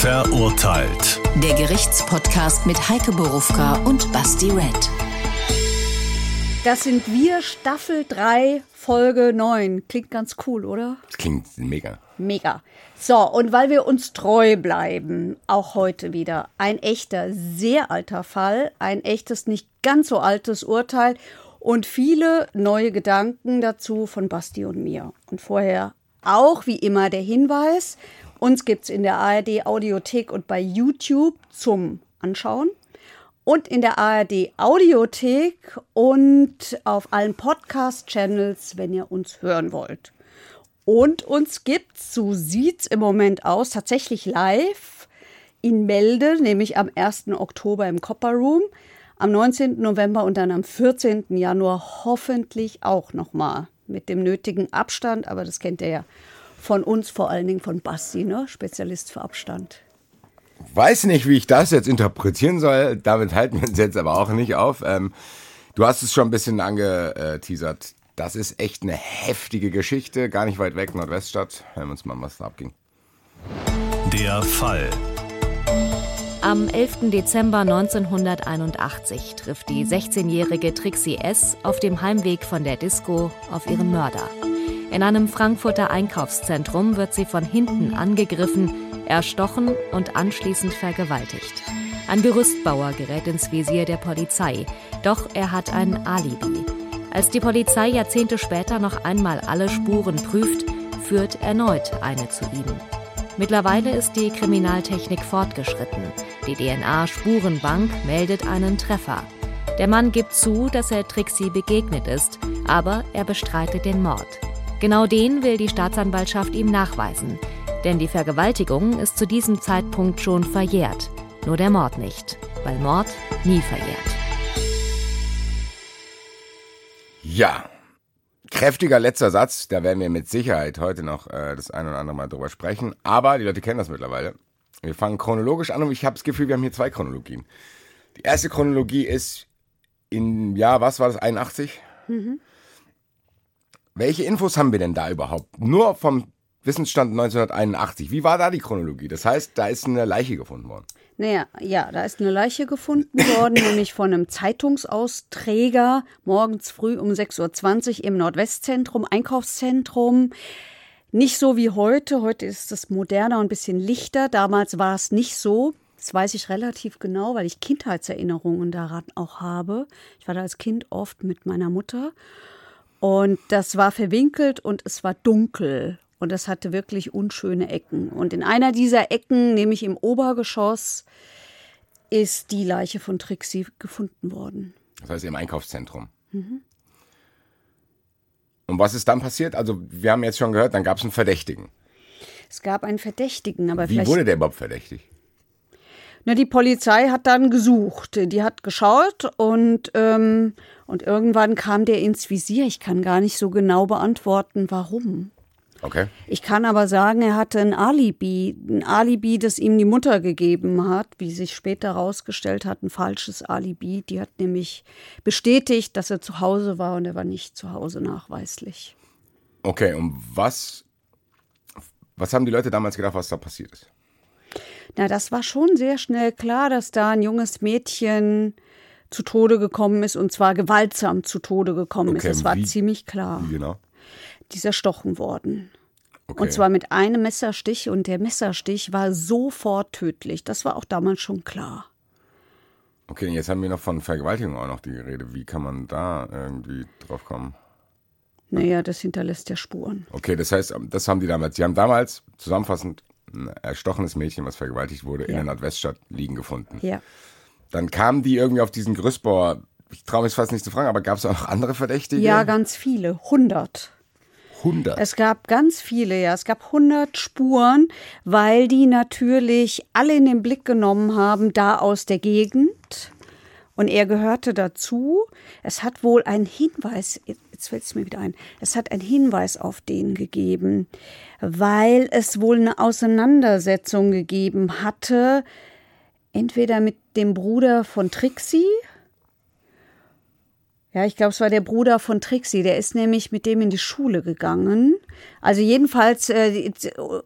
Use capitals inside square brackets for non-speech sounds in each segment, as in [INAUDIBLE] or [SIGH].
Verurteilt. Der Gerichtspodcast mit Heike Borufka und Basti Red. Das sind wir, Staffel 3, Folge 9. Klingt ganz cool, oder? Das klingt mega. Mega. So, und weil wir uns treu bleiben, auch heute wieder ein echter, sehr alter Fall, ein echtes, nicht ganz so altes Urteil und viele neue Gedanken dazu von Basti und mir. Und vorher auch wie immer der Hinweis, uns gibt es in der ARD Audiothek und bei YouTube zum Anschauen und in der ARD Audiothek und auf allen Podcast-Channels, wenn ihr uns hören wollt. Und uns gibt's, so sieht's im Moment aus, tatsächlich live in Melde, nämlich am 1. Oktober im Copper Room, am 19. November und dann am 14. Januar hoffentlich auch nochmal mit dem nötigen Abstand, aber das kennt ihr ja von uns, vor allen Dingen von Basti, ne? Spezialist für Abstand. Weiß nicht, wie ich das jetzt interpretieren soll. Damit halten wir uns jetzt aber auch nicht auf. Ähm, du hast es schon ein bisschen angeteasert. Das ist echt eine heftige Geschichte, gar nicht weit weg, Nordweststadt. Hören wir uns mal, was da abging. Der Fall. Am 11. Dezember 1981 trifft die 16-jährige Trixie S. auf dem Heimweg von der Disco auf ihren Mörder. In einem Frankfurter Einkaufszentrum wird sie von hinten angegriffen, erstochen und anschließend vergewaltigt. Ein Gerüstbauer gerät ins Visier der Polizei, doch er hat ein Alibi. Als die Polizei Jahrzehnte später noch einmal alle Spuren prüft, führt erneut eine zu ihm. Mittlerweile ist die Kriminaltechnik fortgeschritten. Die DNA-Spurenbank meldet einen Treffer. Der Mann gibt zu, dass er Trixie begegnet ist, aber er bestreitet den Mord. Genau den will die Staatsanwaltschaft ihm nachweisen, denn die Vergewaltigung ist zu diesem Zeitpunkt schon verjährt, nur der Mord nicht, weil Mord nie verjährt. Ja, kräftiger letzter Satz, da werden wir mit Sicherheit heute noch äh, das ein oder andere Mal drüber sprechen, aber die Leute kennen das mittlerweile. Wir fangen chronologisch an und ich habe das Gefühl, wir haben hier zwei Chronologien. Die erste Chronologie ist in, ja, was war das, 81? Mhm. Welche Infos haben wir denn da überhaupt? Nur vom Wissensstand 1981. Wie war da die Chronologie? Das heißt, da ist eine Leiche gefunden worden. Naja, ja, da ist eine Leiche gefunden worden, [COUGHS] nämlich von einem Zeitungsausträger morgens früh um 6.20 Uhr im Nordwestzentrum, Einkaufszentrum. Nicht so wie heute. Heute ist es moderner und ein bisschen lichter. Damals war es nicht so. Das weiß ich relativ genau, weil ich Kindheitserinnerungen daran auch habe. Ich war da als Kind oft mit meiner Mutter. Und das war verwinkelt und es war dunkel. Und das hatte wirklich unschöne Ecken. Und in einer dieser Ecken, nämlich im Obergeschoss, ist die Leiche von Trixie gefunden worden. Das heißt im Einkaufszentrum. Mhm. Und was ist dann passiert? Also wir haben jetzt schon gehört, dann gab es einen Verdächtigen. Es gab einen Verdächtigen, aber Wie wurde der überhaupt verdächtig? Na, die Polizei hat dann gesucht. Die hat geschaut und, ähm, und irgendwann kam der ins Visier. Ich kann gar nicht so genau beantworten, warum. Okay. Ich kann aber sagen, er hatte ein Alibi, ein Alibi, das ihm die Mutter gegeben hat, wie sich später herausgestellt hat, ein falsches Alibi. Die hat nämlich bestätigt, dass er zu Hause war und er war nicht zu Hause nachweislich. Okay, und was, was haben die Leute damals gedacht, was da passiert ist? Na, das war schon sehr schnell klar, dass da ein junges Mädchen zu Tode gekommen ist und zwar gewaltsam zu Tode gekommen okay, ist. Das war wie, ziemlich klar. Wie genau? Die ist erstochen worden. Okay. Und zwar mit einem Messerstich und der Messerstich war sofort tödlich. Das war auch damals schon klar. Okay, jetzt haben wir noch von Vergewaltigung auch noch die Rede. Wie kann man da irgendwie drauf kommen? Naja, das hinterlässt ja Spuren. Okay, das heißt, das haben die damals. Sie haben damals zusammenfassend ein erstochenes Mädchen, was vergewaltigt wurde, ja. in der Nordweststadt liegen gefunden. Ja. Dann kamen die irgendwie auf diesen Gerüstbauer. Ich traue mich fast nicht zu fragen, aber gab es auch noch andere Verdächtige? Ja, ganz viele. 100. 100. Es gab ganz viele, ja. Es gab 100 Spuren, weil die natürlich alle in den Blick genommen haben, da aus der Gegend. Und er gehörte dazu. Es hat wohl einen Hinweis, jetzt fällt es mir wieder ein, es hat einen Hinweis auf den gegeben, weil es wohl eine Auseinandersetzung gegeben hatte, entweder mit dem Bruder von Trixie Ja, ich glaube, es war der Bruder von Trixie. Der ist nämlich mit dem in die Schule gegangen. Also jedenfalls äh,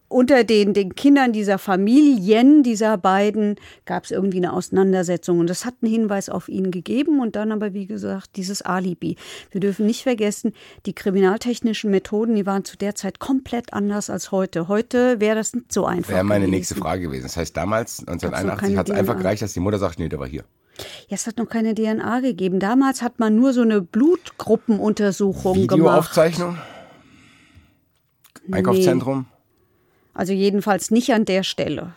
unter den, den Kindern dieser Familien, dieser beiden, gab es irgendwie eine Auseinandersetzung. Und das hat einen Hinweis auf ihn gegeben. Und dann aber, wie gesagt, dieses Alibi. Wir dürfen nicht vergessen, die kriminaltechnischen Methoden, die waren zu der Zeit komplett anders als heute. Heute wäre das nicht so einfach. Wäre meine gewesen. nächste Frage gewesen. Das heißt, damals, Gab's 1981, noch hat es einfach gereicht, dass die Mutter sagt, nee, der war hier. Ja, es hat noch keine DNA gegeben. Damals hat man nur so eine Blutgruppenuntersuchung gemacht. Videoaufzeichnung? Einkaufszentrum? Also jedenfalls nicht an der Stelle.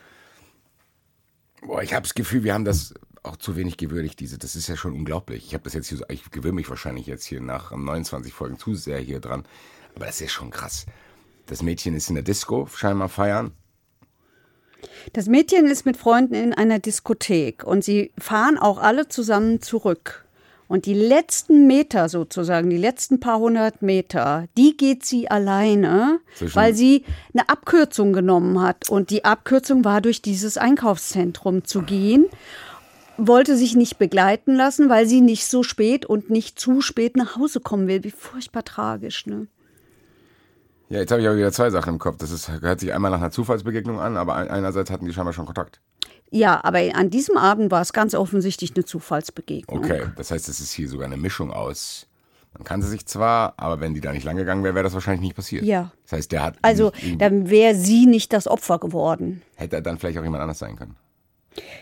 Boah, ich habe das Gefühl, wir haben das auch zu wenig gewürdigt, diese. Das ist ja schon unglaublich. Ich habe das jetzt hier so, ich gewöhne mich wahrscheinlich jetzt hier nach 29 Folgen zu sehr hier dran. Aber das ist schon krass. Das Mädchen ist in der Disco scheinbar feiern. Das Mädchen ist mit Freunden in einer Diskothek und sie fahren auch alle zusammen zurück. Und die letzten Meter sozusagen, die letzten paar hundert Meter, die geht sie alleine, Zwischen- weil sie eine Abkürzung genommen hat. Und die Abkürzung war, durch dieses Einkaufszentrum zu gehen. Wollte sich nicht begleiten lassen, weil sie nicht so spät und nicht zu spät nach Hause kommen will. Wie furchtbar tragisch, ne? Ja, jetzt habe ich aber wieder zwei Sachen im Kopf. Das ist, hört sich einmal nach einer Zufallsbegegnung an, aber ein- einerseits hatten die scheinbar schon Kontakt. Ja, aber an diesem Abend war es ganz offensichtlich eine Zufallsbegegnung. Okay, das heißt, es ist hier sogar eine Mischung aus. Man kannte sich zwar, aber wenn die da nicht lang gegangen wäre, wäre das wahrscheinlich nicht passiert. Ja. Das heißt, der hat. Also nicht dann wäre sie nicht das Opfer geworden. hätte er dann vielleicht auch jemand anders sein können.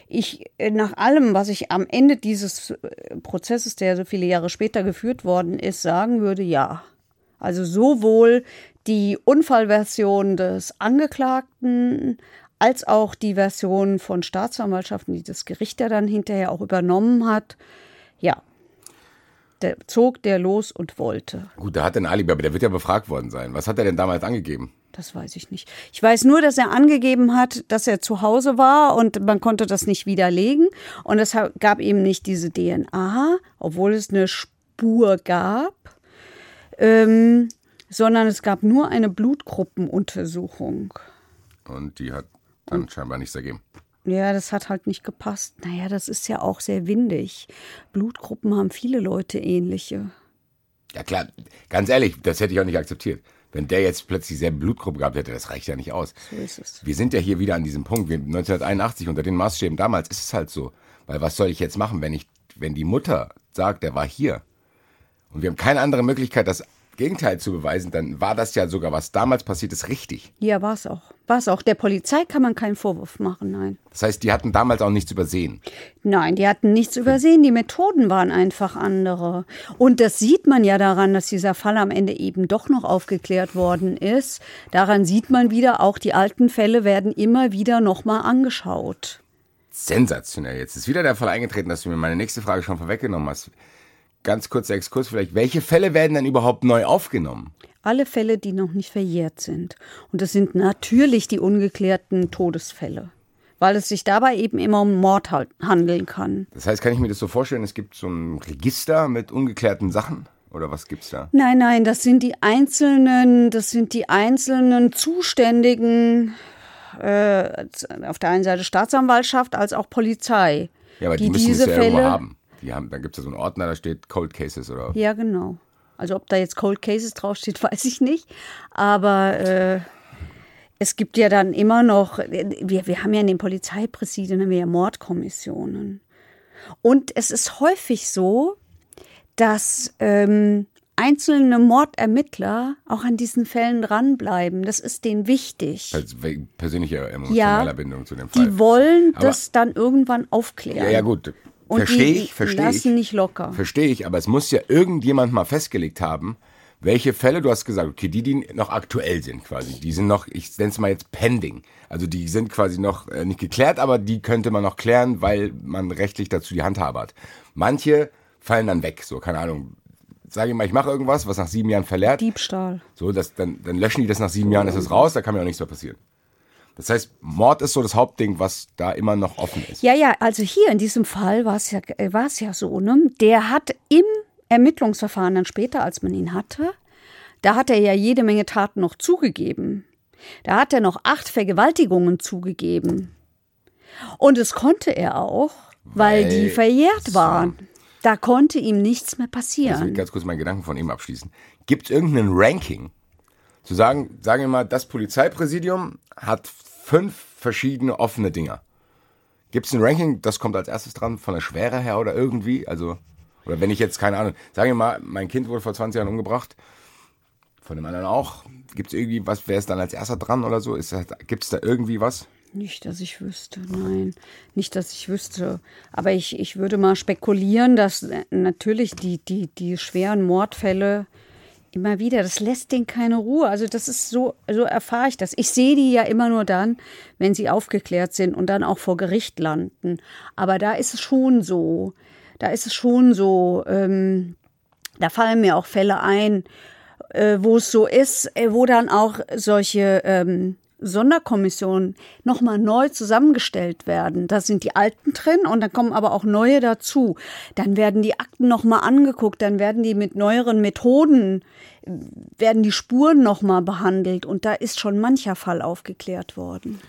Ich, äh, nach allem, was ich am Ende dieses äh, Prozesses, der so viele Jahre später geführt worden ist, sagen würde, ja. Also sowohl die Unfallversion des Angeklagten als auch die Version von Staatsanwaltschaften, die das Gericht ja dann hinterher auch übernommen hat. Ja, der zog der los und wollte. Gut, der hat ein Alibi, aber der wird ja befragt worden sein. Was hat er denn damals angegeben? Das weiß ich nicht. Ich weiß nur, dass er angegeben hat, dass er zu Hause war und man konnte das nicht widerlegen. Und es gab eben nicht diese DNA, obwohl es eine Spur gab, ähm, sondern es gab nur eine Blutgruppenuntersuchung. Und die hat dann scheinbar nichts ergeben. Ja, das hat halt nicht gepasst. Naja, das ist ja auch sehr windig. Blutgruppen haben viele Leute ähnliche. Ja klar, ganz ehrlich, das hätte ich auch nicht akzeptiert. Wenn der jetzt plötzlich dieselbe Blutgruppe gehabt hätte, das reicht ja nicht aus. So ist es. Wir sind ja hier wieder an diesem Punkt. Wir, 1981 unter den Maßstäben damals ist es halt so. Weil was soll ich jetzt machen, wenn ich, wenn die Mutter sagt, der war hier und wir haben keine andere Möglichkeit, das Gegenteil zu beweisen, dann war das ja sogar, was damals passiert ist, richtig. Ja, war es auch. War es auch. Der Polizei kann man keinen Vorwurf machen, nein. Das heißt, die hatten damals auch nichts übersehen. Nein, die hatten nichts übersehen. Die Methoden waren einfach andere. Und das sieht man ja daran, dass dieser Fall am Ende eben doch noch aufgeklärt worden ist. Daran sieht man wieder, auch die alten Fälle werden immer wieder nochmal angeschaut. Sensationell. Jetzt ist wieder der Fall eingetreten, dass du mir meine nächste Frage schon vorweggenommen hast. Ganz kurzer Exkurs vielleicht. Welche Fälle werden denn überhaupt neu aufgenommen? Alle Fälle, die noch nicht verjährt sind. Und das sind natürlich die ungeklärten Todesfälle. Weil es sich dabei eben immer um Mord handeln kann. Das heißt, kann ich mir das so vorstellen, es gibt so ein Register mit ungeklärten Sachen? Oder was gibt's da? Nein, nein, das sind die einzelnen, das sind die einzelnen zuständigen, äh, auf der einen Seite Staatsanwaltschaft als auch Polizei. Ja, aber die, die müssen diese es ja Fälle- haben. Die haben, dann gibt es ja so einen Ordner, da steht Cold Cases oder. Ja, genau. Also ob da jetzt Cold Cases draufsteht, [LAUGHS] weiß ich nicht. Aber äh, es gibt ja dann immer noch, wir, wir haben ja in den Polizeipräsidien haben wir ja Mordkommissionen. Und es ist häufig so, dass ähm, einzelne Mordermittler auch an diesen Fällen dranbleiben. Das ist denen wichtig. Als we- persönliche emotionale Ja, Bindung zu dem Fall. Die wollen Aber- das dann irgendwann aufklären. ja, ja, gut. Verstehe ich, verstehe ich. nicht locker. Verstehe ich, aber es muss ja irgendjemand mal festgelegt haben, welche Fälle, du hast gesagt, okay, die, die noch aktuell sind quasi, die sind noch, ich nenne es mal jetzt pending. Also die sind quasi noch äh, nicht geklärt, aber die könnte man noch klären, weil man rechtlich dazu die Handhabe hat. Manche fallen dann weg, so, keine Ahnung. Sage ich mal, ich mache irgendwas, was nach sieben Jahren verlehrt. Diebstahl. So, das, dann, dann löschen die das nach sieben Jahren, ist es raus, da kann mir auch nichts mehr passieren. Das heißt, Mord ist so das Hauptding, was da immer noch offen ist. Ja, ja, also hier in diesem Fall war es ja, äh, es ja so, ne? Der hat im Ermittlungsverfahren dann später, als man ihn hatte, da hat er ja jede Menge Taten noch zugegeben. Da hat er noch acht Vergewaltigungen zugegeben. Und das konnte er auch, weil, Weil- die verjährt waren. Da konnte ihm nichts mehr Ich will passieren. ganz kurz meinen Gedanken von ihm abschließen. Gibt es irgendein Ranking? Zu sagen, sagen wir mal, das Polizeipräsidium hat fünf verschiedene offene Dinger. Gibt es ein Ranking, das kommt als erstes dran, von der Schwere her oder irgendwie? Also, oder wenn ich jetzt, keine Ahnung, sagen wir mal, mein Kind wurde vor 20 Jahren umgebracht, von dem anderen auch. Gibt es irgendwie was, wer ist dann als erster dran oder so? Gibt es da irgendwie was? Nicht, dass ich wüsste, nein. Nicht, dass ich wüsste. Aber ich, ich würde mal spekulieren, dass äh, natürlich die, die, die schweren Mordfälle immer wieder, das lässt denen keine Ruhe. Also das ist so, so erfahre ich das. Ich sehe die ja immer nur dann, wenn sie aufgeklärt sind und dann auch vor Gericht landen. Aber da ist es schon so. Da ist es schon so. Ähm, da fallen mir auch Fälle ein, äh, wo es so ist, äh, wo dann auch solche ähm, Sonderkommissionen nochmal neu zusammengestellt werden. Da sind die alten drin und dann kommen aber auch neue dazu. Dann werden die Akten nochmal angeguckt, dann werden die mit neueren Methoden, werden die Spuren nochmal behandelt und da ist schon mancher Fall aufgeklärt worden.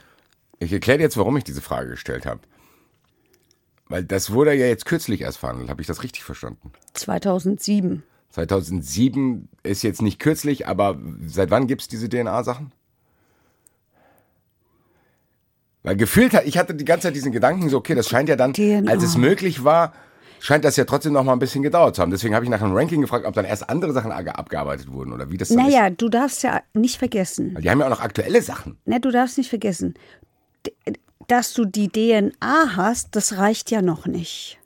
Ich erkläre dir jetzt, warum ich diese Frage gestellt habe. Weil das wurde ja jetzt kürzlich erst verhandelt. Habe ich das richtig verstanden? 2007. 2007 ist jetzt nicht kürzlich, aber seit wann gibt es diese DNA-Sachen? Weil gefühlt hat, ich hatte die ganze Zeit diesen Gedanken, so, okay, das scheint ja dann, DNA. als es möglich war, scheint das ja trotzdem noch mal ein bisschen gedauert zu haben. Deswegen habe ich nach einem Ranking gefragt, ob dann erst andere Sachen abge- abgearbeitet wurden oder wie das dann Naja, du darfst ja nicht vergessen. ist. Die haben ja auch noch aktuelle Sachen. Ne, du darfst nicht vergessen, dass du die DNA hast, das reicht ja noch nicht.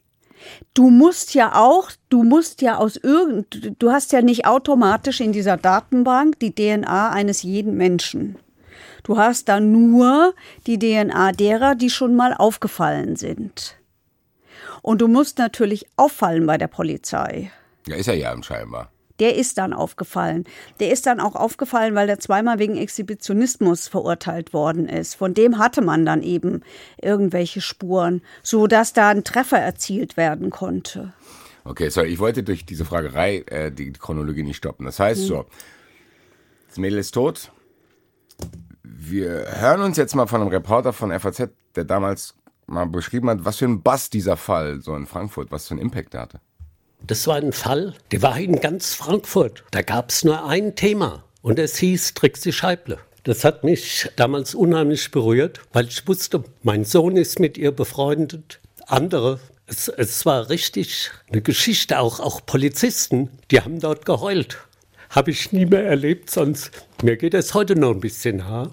Du musst ja auch, du musst ja aus irgend, du hast ja nicht automatisch in dieser Datenbank die DNA eines jeden Menschen. Du hast da nur die DNA derer, die schon mal aufgefallen sind. Und du musst natürlich auffallen bei der Polizei. Ja, ist er ja scheinbar. Der ist dann aufgefallen. Der ist dann auch aufgefallen, weil er zweimal wegen Exhibitionismus verurteilt worden ist. Von dem hatte man dann eben irgendwelche Spuren, so dass da ein Treffer erzielt werden konnte. Okay, sorry, ich wollte durch diese Fragerei äh, die Chronologie nicht stoppen. Das heißt so, das Mädel ist tot. Wir hören uns jetzt mal von einem Reporter von FAZ, der damals mal beschrieben hat, was für ein Bass dieser Fall so in Frankfurt, was für einen Impact hatte. Das war ein Fall, der war in ganz Frankfurt. Da gab es nur ein Thema und es hieß Trixie Scheible. Das hat mich damals unheimlich berührt, weil ich wusste, mein Sohn ist mit ihr befreundet, andere. Es, es war richtig eine Geschichte, auch, auch Polizisten, die haben dort geheult. Habe ich nie mehr erlebt, sonst mir geht es heute noch ein bisschen nah.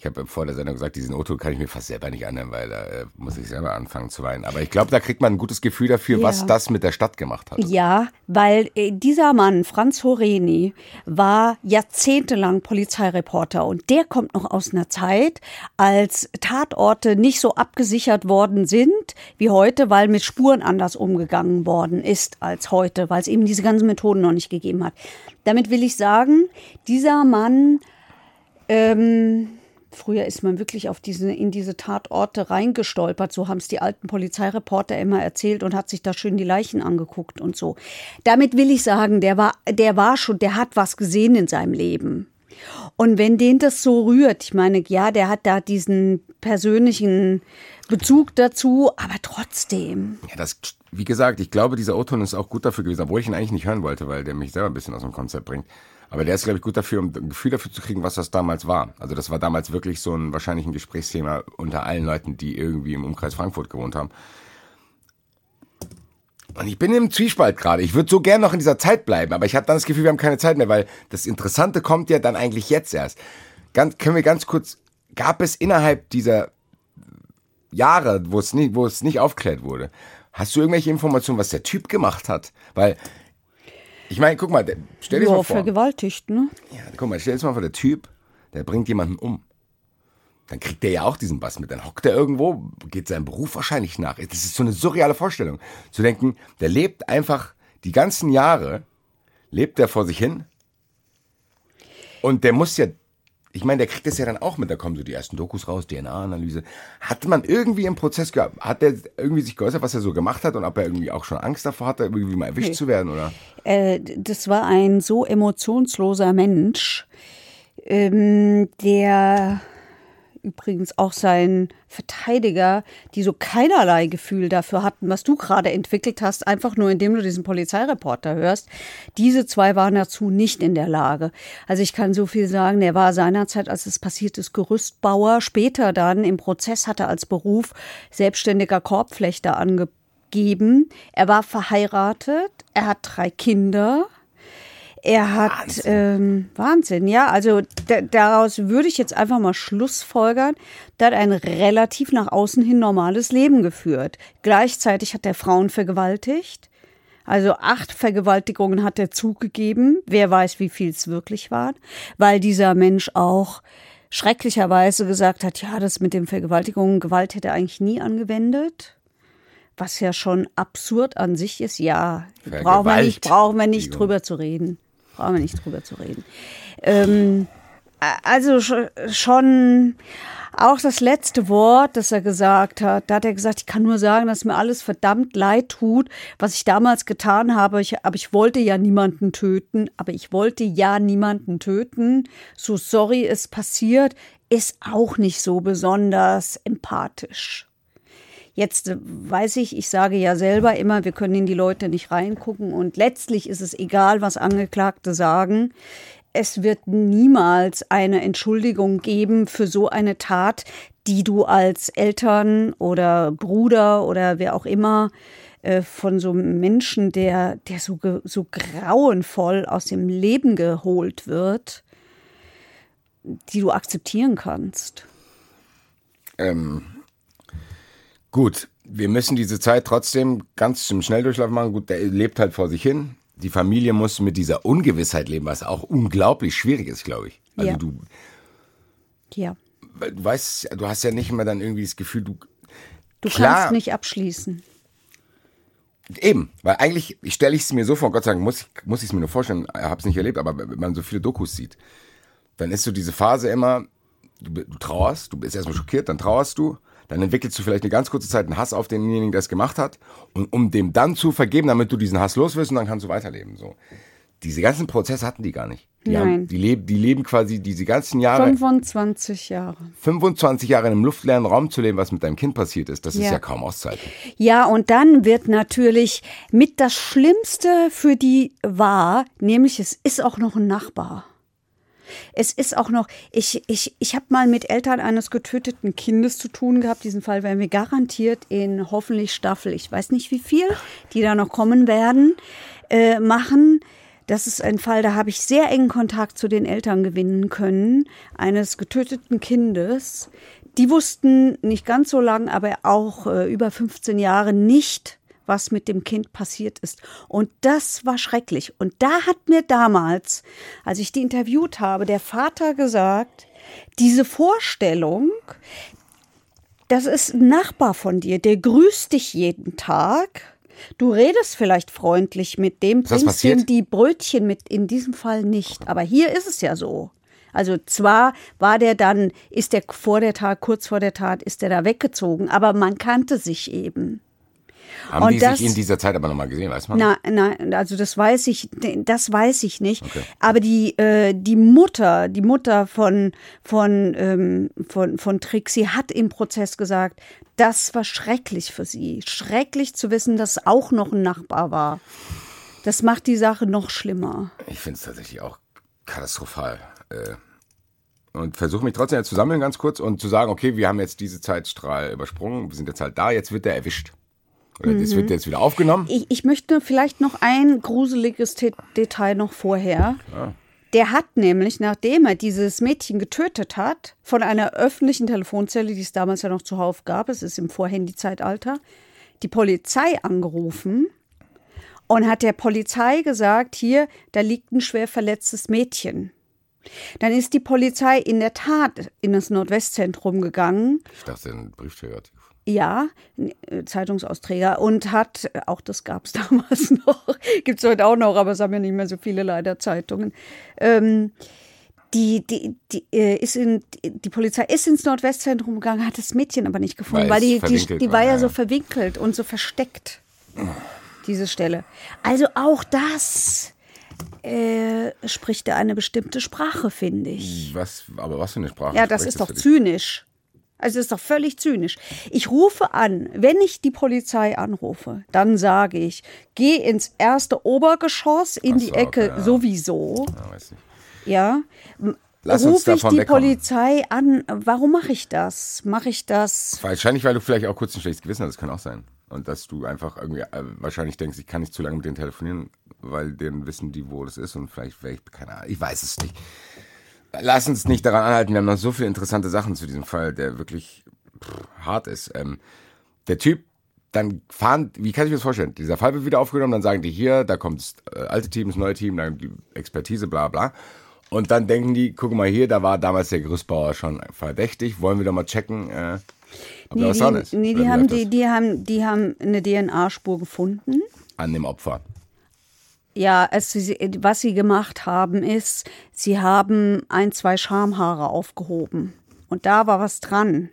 Ich habe vor der Sendung gesagt, diesen Otto kann ich mir fast selber nicht anhören, weil da äh, muss ich selber anfangen zu weinen. Aber ich glaube, da kriegt man ein gutes Gefühl dafür, was Ja. das mit der Stadt gemacht hat. Ja, weil äh, dieser Mann, Franz Horeni, war jahrzehntelang Polizeireporter und der kommt noch aus einer Zeit, als Tatorte nicht so abgesichert worden sind wie heute, weil mit Spuren anders umgegangen worden ist als heute, weil es eben diese ganzen Methoden noch nicht gegeben hat. Damit will ich sagen, dieser Mann ähm, Früher ist man wirklich auf diese, in diese Tatorte reingestolpert. So haben es die alten Polizeireporter immer erzählt und hat sich da schön die Leichen angeguckt und so. Damit will ich sagen, der war, der war schon, der hat was gesehen in seinem Leben. Und wenn den das so rührt, ich meine, ja, der hat da diesen persönlichen Bezug dazu, aber trotzdem. Ja, das, wie gesagt, ich glaube, dieser O-Ton ist auch gut dafür gewesen, obwohl ich ihn eigentlich nicht hören wollte, weil der mich selber ein bisschen aus dem Konzept bringt. Aber der ist, glaube ich, gut dafür, um ein Gefühl dafür zu kriegen, was das damals war. Also das war damals wirklich so ein wahrscheinlich ein Gesprächsthema unter allen Leuten, die irgendwie im Umkreis Frankfurt gewohnt haben. Und ich bin im Zwiespalt gerade. Ich würde so gern noch in dieser Zeit bleiben, aber ich habe dann das Gefühl, wir haben keine Zeit mehr, weil das Interessante kommt ja dann eigentlich jetzt erst. Ganz, können wir ganz kurz, gab es innerhalb dieser Jahre, wo es nicht, wo es nicht aufklärt wurde, hast du irgendwelche Informationen, was der Typ gemacht hat? Weil, ich meine, guck mal, der- stell dir Ja, mal vor. vergewaltigt, ne? Ja, guck mal, stell dir mal vor, der Typ, der bringt jemanden um. Dann kriegt der ja auch diesen Bass mit. Dann hockt er irgendwo, geht seinem Beruf wahrscheinlich nach. Das ist so eine surreale Vorstellung. Zu denken, der lebt einfach die ganzen Jahre, lebt er vor sich hin. Und der muss ja, ich meine, der kriegt das ja dann auch mit. Da kommen so die ersten Dokus raus, DNA-Analyse. Hat man irgendwie im Prozess gehabt, hat der irgendwie sich geäußert, was er so gemacht hat und ob er irgendwie auch schon Angst davor hatte, irgendwie mal erwischt Nee. zu werden, oder? Äh, das war ein so emotionsloser Mensch, ähm, der übrigens auch sein Verteidiger, die so keinerlei Gefühl dafür hatten, was du gerade entwickelt hast, einfach nur indem du diesen Polizeireporter hörst. Diese zwei waren dazu nicht in der Lage. Also ich kann so viel sagen, er war seinerzeit, als es passiert ist, Gerüstbauer. Später dann im Prozess hat er als Beruf selbstständiger Korbflechter angegeben. Er war verheiratet, er hat drei Kinder. Er hat Wahnsinn, ähm, Wahnsinn ja. Also daraus würde ich jetzt einfach mal Schlussfolgern. Der hat ein relativ nach außen hin normales Leben geführt. Gleichzeitig hat er Frauen vergewaltigt. Also acht Vergewaltigungen hat er zugegeben. Wer weiß, wie viel es wirklich waren. Weil dieser Mensch auch schrecklicherweise gesagt hat, ja, das mit den Vergewaltigungen, Gewalt hätte er eigentlich nie angewendet was ja schon absurd an sich ist, ja, brauchen wir nicht, brauchen wir nicht drüber zu reden brauchen wir nicht drüber zu reden. Ähm, also schon auch das letzte Wort, das er gesagt hat, da hat er gesagt, ich kann nur sagen, dass mir alles verdammt leid tut, was ich damals getan habe. Ich, aber ich wollte ja niemanden töten, aber ich wollte ja niemanden töten. So sorry, es passiert, ist auch nicht so besonders empathisch. Jetzt äh, weiß ich, ich sage ja selber immer, wir können in die Leute nicht reingucken und letztlich ist es egal, was Angeklagte sagen. Es wird niemals eine Entschuldigung geben für so eine Tat, die du als Eltern oder Bruder oder wer auch immer äh, von so einem Menschen, der, der so, so grauenvoll aus dem Leben geholt wird, die du akzeptieren kannst. Ähm, Gut, wir müssen diese Zeit trotzdem ganz zum Schnelldurchlauf machen. Gut, der lebt halt vor sich hin. Die Familie muss mit dieser Ungewissheit leben, was auch unglaublich schwierig ist, glaube ich. Also ja. du. Ja. Du weißt, du hast ja nicht immer dann irgendwie das Gefühl, du. Du klar, kannst nicht abschließen. Eben, weil eigentlich ich stelle ich es mir so vor, Gott sei Dank muss ich muss es mir nur vorstellen, habe es nicht erlebt, aber wenn man so viele Dokus sieht, dann ist so diese Phase immer, du, du trauerst, du bist erstmal schockiert, dann trauerst du, dann entwickelst du vielleicht eine ganz kurze Zeit einen Hass auf denjenigen, der es gemacht hat, und um dem dann zu vergeben, damit du diesen Hass los wirst und dann kannst du weiterleben. So. Diese ganzen Prozesse hatten die gar nicht. Die, Nein. Haben, die, leben, die leben quasi diese ganzen Jahre. 25 Jahre. 25 Jahre in einem luftleeren Raum zu leben, was mit deinem Kind passiert ist, das ja. ist ja kaum auszuhalten. Ja, und dann wird natürlich mit das Schlimmste für die wahr, nämlich es ist auch noch ein Nachbar. Es ist auch noch, ich, ich, ich habe mal mit Eltern eines getöteten Kindes zu tun gehabt. Diesen Fall werden wir garantiert in hoffentlich Staffel, ich weiß nicht wie viel, die da noch kommen werden, äh, machen. Das ist ein Fall, da habe ich sehr engen Kontakt zu den Eltern gewinnen können, eines getöteten Kindes. Die wussten nicht ganz so lang, aber auch äh, über 15 Jahre nicht, was mit dem Kind passiert ist. Und das war schrecklich. Und da hat mir damals, als ich die interviewt habe, der Vater gesagt, diese Vorstellung, das ist ein Nachbar von dir, der grüßt dich jeden Tag. Du redest vielleicht freundlich mit dem, bringst ihm die Brötchen mit, in diesem Fall nicht. Aber hier ist es ja so. Also zwar war der dann, ist der vor der Tat, kurz vor der Tat, ist der da weggezogen, aber man kannte sich eben. Haben und die das, sich in dieser Zeit aber nochmal gesehen, weiß man? Nein, nein, also das weiß ich, das weiß ich nicht. Okay. Aber die, äh, die Mutter, die Mutter von, von, ähm, von, von Trixie hat im Prozess gesagt, das war schrecklich für sie. Schrecklich zu wissen, dass auch noch ein Nachbar war. Das macht die Sache noch schlimmer. Ich finde es tatsächlich auch katastrophal. Äh und versuche mich trotzdem zu sammeln ganz kurz und zu sagen, okay, wir haben jetzt diese Zeitstrahl übersprungen, wir sind jetzt halt da, jetzt wird der erwischt. Das wird mhm. jetzt wieder aufgenommen? Ich, ich möchte vielleicht noch ein gruseliges Detail noch vorher. Ah. Der hat nämlich, nachdem er dieses Mädchen getötet hat, von einer öffentlichen Telefonzelle, die es damals ja noch zuhauf gab, es ist im Vorhandy-Zeitalter, die Polizei angerufen und hat der Polizei gesagt, hier, da liegt ein schwer verletztes Mädchen. Dann ist die Polizei in der Tat in das Nordwestzentrum gegangen. Ich dachte, ein Briefträger hat ja, äh, Zeitungsausträger und hat, auch das gab es [LAUGHS] damals noch, gibt es heute auch noch, aber es haben ja nicht mehr so viele leider Zeitungen. Ähm, die, die, die, äh, ist in, die Polizei ist ins Nordwestzentrum gegangen, hat das Mädchen aber nicht gefunden, weil, weil die, die, die war ja, ja so verwinkelt und so versteckt, diese Stelle. Also auch das äh, spricht er eine bestimmte Sprache, finde ich. Was, aber was für eine Sprache? Ja, das ist doch zynisch. Also das ist doch völlig zynisch. Ich rufe an, wenn ich die Polizei anrufe, dann sage ich, geh ins erste Obergeschoss in Ach die so, Ecke okay, ja. sowieso. Ja. Ja. Lass uns Rufe ich die wegkommen. Polizei an. Warum mache ich das? Mache ich das? Wahrscheinlich, weil du vielleicht auch kurz ein schlechtes Gewissen hast, das kann auch sein. Und dass du einfach irgendwie äh, wahrscheinlich denkst, ich kann nicht zu lange mit denen telefonieren, weil denen wissen die, wo das ist und vielleicht wäre ich, keine Ahnung, ich weiß es nicht. Lass uns nicht daran anhalten, wir haben noch so viele interessante Sachen zu diesem Fall, der wirklich pff, hart ist. Ähm, der Typ, dann fahren, wie kann ich mir das vorstellen? Dieser Fall wird wieder aufgenommen, dann sagen die hier, da kommt das äh, alte Team, das neue Team, dann die Expertise, bla bla. Und dann denken die, guck mal hier, da war damals der Gerüstbauer schon verdächtig, wollen wir doch mal checken, äh, ob da Nee, was dran die, ist. nee, die, haben, die, die, haben, die haben eine DNA-Spur gefunden. An dem Opfer. Ja, es, was sie gemacht haben, ist, sie haben ein, zwei Schamhaare aufgehoben. Und da war was dran.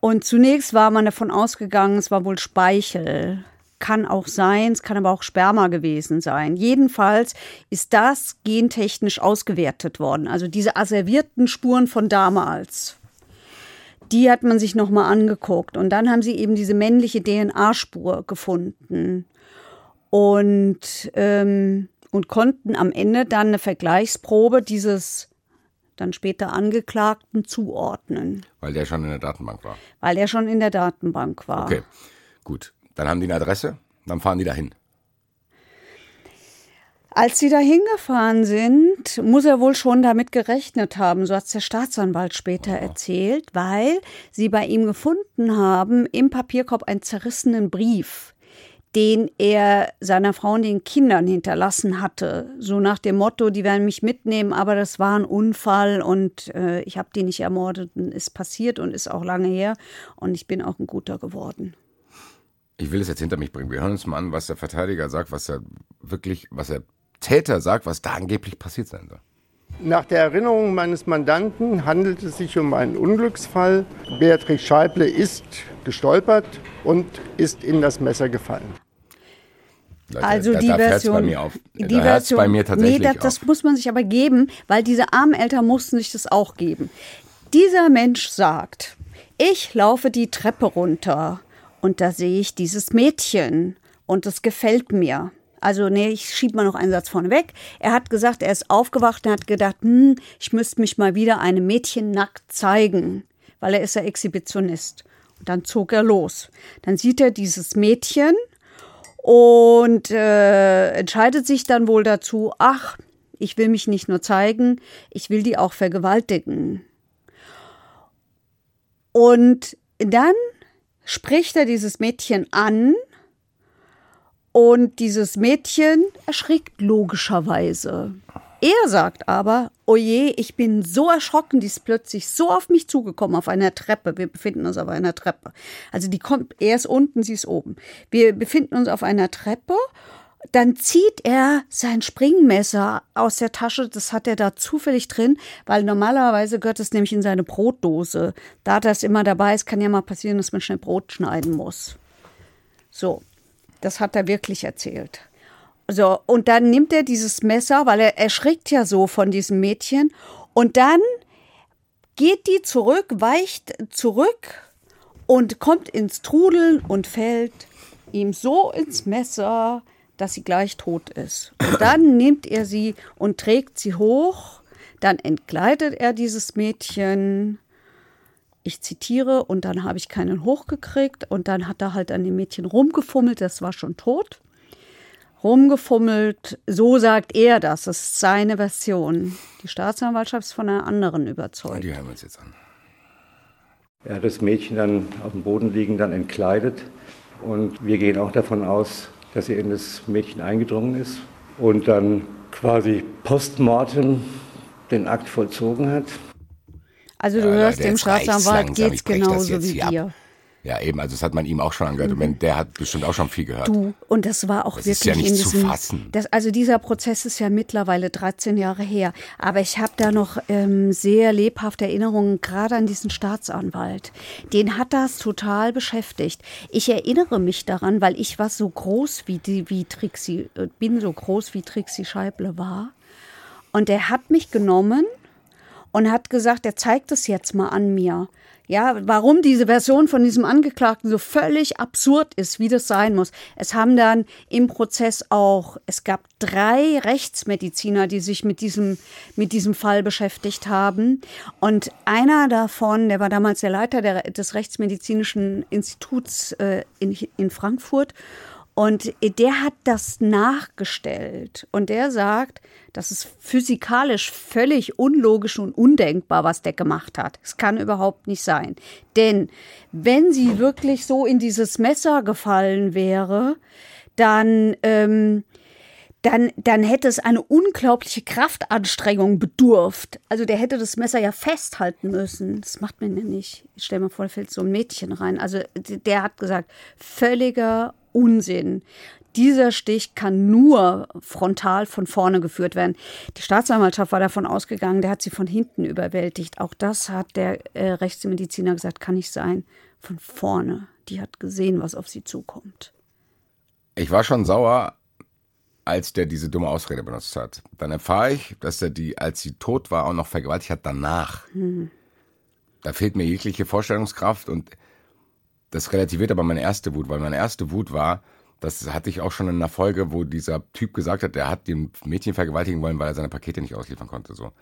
Und zunächst war man davon ausgegangen, es war wohl Speichel. Kann auch sein, es kann aber auch Sperma gewesen sein. Jedenfalls ist das gentechnisch ausgewertet worden. Also diese asservierten Spuren von damals. Die hat man sich nochmal angeguckt. Und dann haben sie eben diese männliche DNA-Spur gefunden und, ähm, und konnten am Ende dann eine Vergleichsprobe dieses dann später Angeklagten zuordnen, Weil der schon in der Datenbank war. weil er schon in der Datenbank war. Okay, gut. Dann haben die eine Adresse, dann fahren die dahin. Als sie da hingefahren sind, muss er wohl schon damit gerechnet haben, so hat der Staatsanwalt später erzählt, weil sie bei ihm gefunden haben im Papierkorb einen zerrissenen Brief, den er seiner Frau und den Kindern hinterlassen hatte. So nach dem Motto, die werden mich mitnehmen, aber das war ein Unfall und äh, ich habe die nicht ermordet und ist passiert und ist auch lange her und ich bin auch ein guter geworden. Ich will es jetzt hinter mich bringen. Wir hören uns mal an, was der Verteidiger sagt, was er wirklich, was der Täter sagt, was da angeblich passiert sein soll. Nach der Erinnerung meines Mandanten handelt es sich um einen Unglücksfall. Beatrix Scheible ist gestolpert und ist in das Messer gefallen. Leute, Also da, die da Version. bei mir auf. Die da Version. bei mir tatsächlich nee, das, das muss man sich aber geben, weil diese armen Eltern mussten sich das auch geben. Dieser Mensch sagt, ich laufe die Treppe runter und da sehe ich dieses Mädchen und es gefällt mir. Also, nee, ich schiebe mal noch einen Satz vorne weg. Er hat gesagt, er ist aufgewacht und hat gedacht, hm, ich müsste mich mal wieder einem Mädchen nackt zeigen, weil er ist ja Exhibitionist. Und dann zog er los. Dann sieht er dieses Mädchen und äh, entscheidet sich dann wohl dazu, ach, ich will mich nicht nur zeigen, ich will die auch vergewaltigen. Und dann spricht er dieses Mädchen an und dieses Mädchen erschrickt logischerweise. Er sagt aber, oje, ich bin so erschrocken, die ist plötzlich so auf mich zugekommen, auf einer Treppe. Wir befinden uns auf einer Treppe. Also die kommt, er ist unten, sie ist oben. Wir befinden uns auf einer Treppe. Dann zieht er sein Springmesser aus der Tasche, das hat er da zufällig drin, weil normalerweise gehört es nämlich in seine Brotdose. Da das immer dabei ist, kann ja mal passieren, dass man schnell Brot schneiden muss. So, das hat er wirklich erzählt. So, und dann nimmt er dieses Messer, weil er erschrickt ja so von diesem Mädchen. Und dann geht die zurück, weicht zurück und kommt ins Trudeln und fällt ihm so ins Messer, dass sie gleich tot ist. Und dann [COUGHS] nimmt er sie und trägt sie hoch. Dann entkleidet er dieses Mädchen. Ich zitiere, und dann habe ich keinen hochgekriegt. Und dann hat er halt an dem Mädchen rumgefummelt, das war schon tot rumgefummelt. So sagt er das. Das ist seine Version. Die Staatsanwaltschaft ist von einer anderen überzeugt. Die hören wir uns jetzt an. Er hat das Mädchen dann auf dem Boden liegen, dann entkleidet. Und wir gehen auch davon aus, dass er in das Mädchen eingedrungen ist und dann quasi postmortem den Akt vollzogen hat. Also du Ja, hörst, dem Staatsanwalt geht's brech das genauso wie hier ab. Ja, eben, also das hat man ihm auch schon angehört. Und wenn, der hat bestimmt auch schon viel gehört. Du, und das war auch Das wirklich ist ja nicht in zu diesem, fassen. Das, also dieser Prozess ist ja mittlerweile 13 Jahre her. Aber ich habe da noch ähm, sehr lebhafte Erinnerungen, gerade an diesen Staatsanwalt. Den hat das total beschäftigt. Ich erinnere mich daran, weil ich war so groß wie die, wie Trixie, äh, bin so groß wie Trixie Scheible war. Und er hat mich genommen und hat gesagt, er zeigt es jetzt mal an mir. Ja, warum diese Version von diesem Angeklagten so völlig absurd ist, wie das sein muss. Es haben dann im Prozess auch, es gab drei Rechtsmediziner, die sich mit diesem, mit diesem Fall beschäftigt haben. Und einer davon, der war damals der Leiter der, des Rechtsmedizinischen Instituts äh, in, in Frankfurt. Und der hat das nachgestellt. Und der sagt, das ist physikalisch völlig unlogisch und undenkbar, was der gemacht hat. Es kann überhaupt nicht sein. Denn wenn sie wirklich so in dieses Messer gefallen wäre, dann, ähm, dann, dann hätte es eine unglaubliche Kraftanstrengung bedurft. Also der hätte das Messer ja festhalten müssen. Das macht man ja nicht. Ich stell mir vor, da fällt so ein Mädchen rein. Also der hat gesagt, völliger Unsinn. Dieser Stich kann nur frontal von vorne geführt werden. Die Staatsanwaltschaft war davon ausgegangen, der hat sie von hinten überwältigt. Auch das hat der äh, Rechtsmediziner gesagt, kann nicht sein. Von vorne. Die hat gesehen, was auf sie zukommt. Ich war schon sauer, als der diese dumme Ausrede benutzt hat. Dann erfahre ich, dass er die, als sie tot war, auch noch vergewaltigt hat danach. Hm. Da fehlt mir jegliche Vorstellungskraft und das relativiert aber meine erste Wut, weil meine erste Wut war, das hatte ich auch schon in einer Folge, wo dieser Typ gesagt hat, er hat den Mädchen vergewaltigen wollen, weil er seine Pakete nicht ausliefern konnte. So.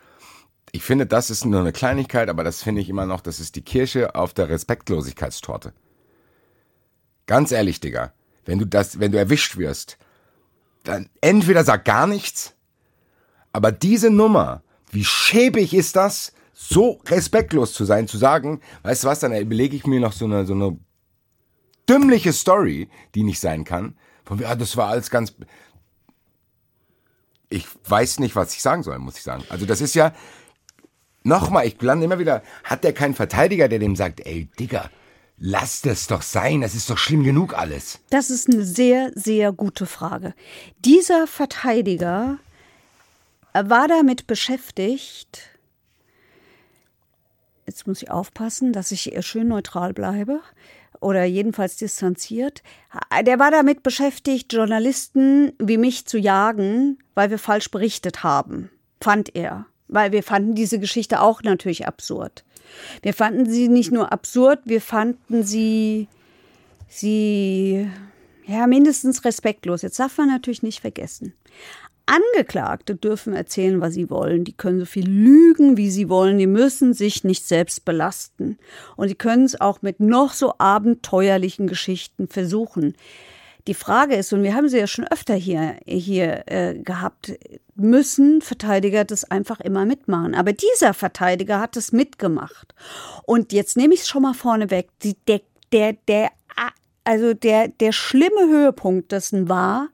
Ich finde, das ist nur eine Kleinigkeit, aber das finde ich immer noch, das ist die Kirsche auf der Respektlosigkeitstorte. Ganz ehrlich, Digga, wenn du das, wenn du erwischt wirst, dann entweder sag gar nichts, aber diese Nummer, wie schäbig ist das, so respektlos zu sein, zu sagen, weißt du was, dann überlege ich mir noch so eine, so eine dümmliche Story, die nicht sein kann. Von ja, das war alles ganz. Ich weiß nicht, was ich sagen soll, muss ich sagen. Also das ist ja nochmal, ich lande immer wieder, hat der keinen Verteidiger, der dem sagt, ey, Digga, lass das doch sein, das ist doch schlimm genug alles. Das ist eine sehr, sehr gute Frage. Dieser Verteidiger war damit beschäftigt, jetzt muss ich aufpassen, dass ich schön neutral bleibe, oder jedenfalls distanziert. Der war damit beschäftigt, Journalisten wie mich zu jagen, weil wir falsch berichtet haben, fand er. Weil wir fanden diese Geschichte auch natürlich absurd. Wir fanden sie nicht nur absurd, wir fanden sie, sie, ja, mindestens respektlos. Jetzt darf man natürlich nicht vergessen. Angeklagte dürfen erzählen, was sie wollen. Die können so viel lügen, wie sie wollen. Die müssen sich nicht selbst belasten. Und sie können es auch mit noch so abenteuerlichen Geschichten versuchen. Die Frage ist, und wir haben sie ja schon öfter hier, hier äh, gehabt, müssen Verteidiger das einfach immer mitmachen. Aber dieser Verteidiger hat es mitgemacht. Und jetzt nehme ich es schon mal vorne weg. Der, der, der, also der, der schlimme Höhepunkt dessen war,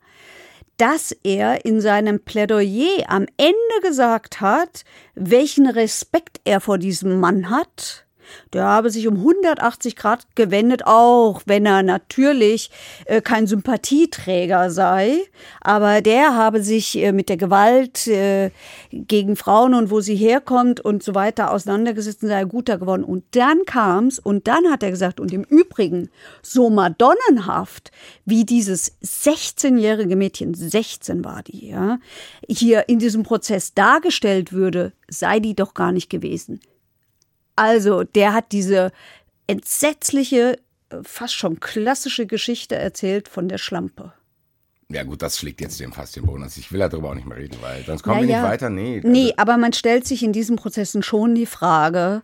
dass er in seinem Plädoyer am Ende gesagt hat, welchen Respekt er vor diesem Mann hat der habe sich um 180 Grad gewendet, auch wenn er natürlich äh, kein Sympathieträger sei. Aber der habe sich äh, mit der Gewalt äh, gegen Frauen und wo sie herkommt und so weiter auseinandergesetzt und sei guter geworden. Und dann kam's und dann hat er gesagt, und im Übrigen so madonnenhaft, wie dieses 16-jährige Mädchen, 16 war die, ja, hier in diesem Prozess dargestellt würde, sei die doch gar nicht gewesen. Also, der hat diese entsetzliche, fast schon klassische Geschichte erzählt von der Schlampe. Ja gut, das schlägt jetzt dem fast den Boden. Also ich will darüber auch nicht mehr reden, weil sonst kommen naja. wir nicht weiter. Nee, also nee, aber man stellt sich in diesen Prozessen schon die Frage,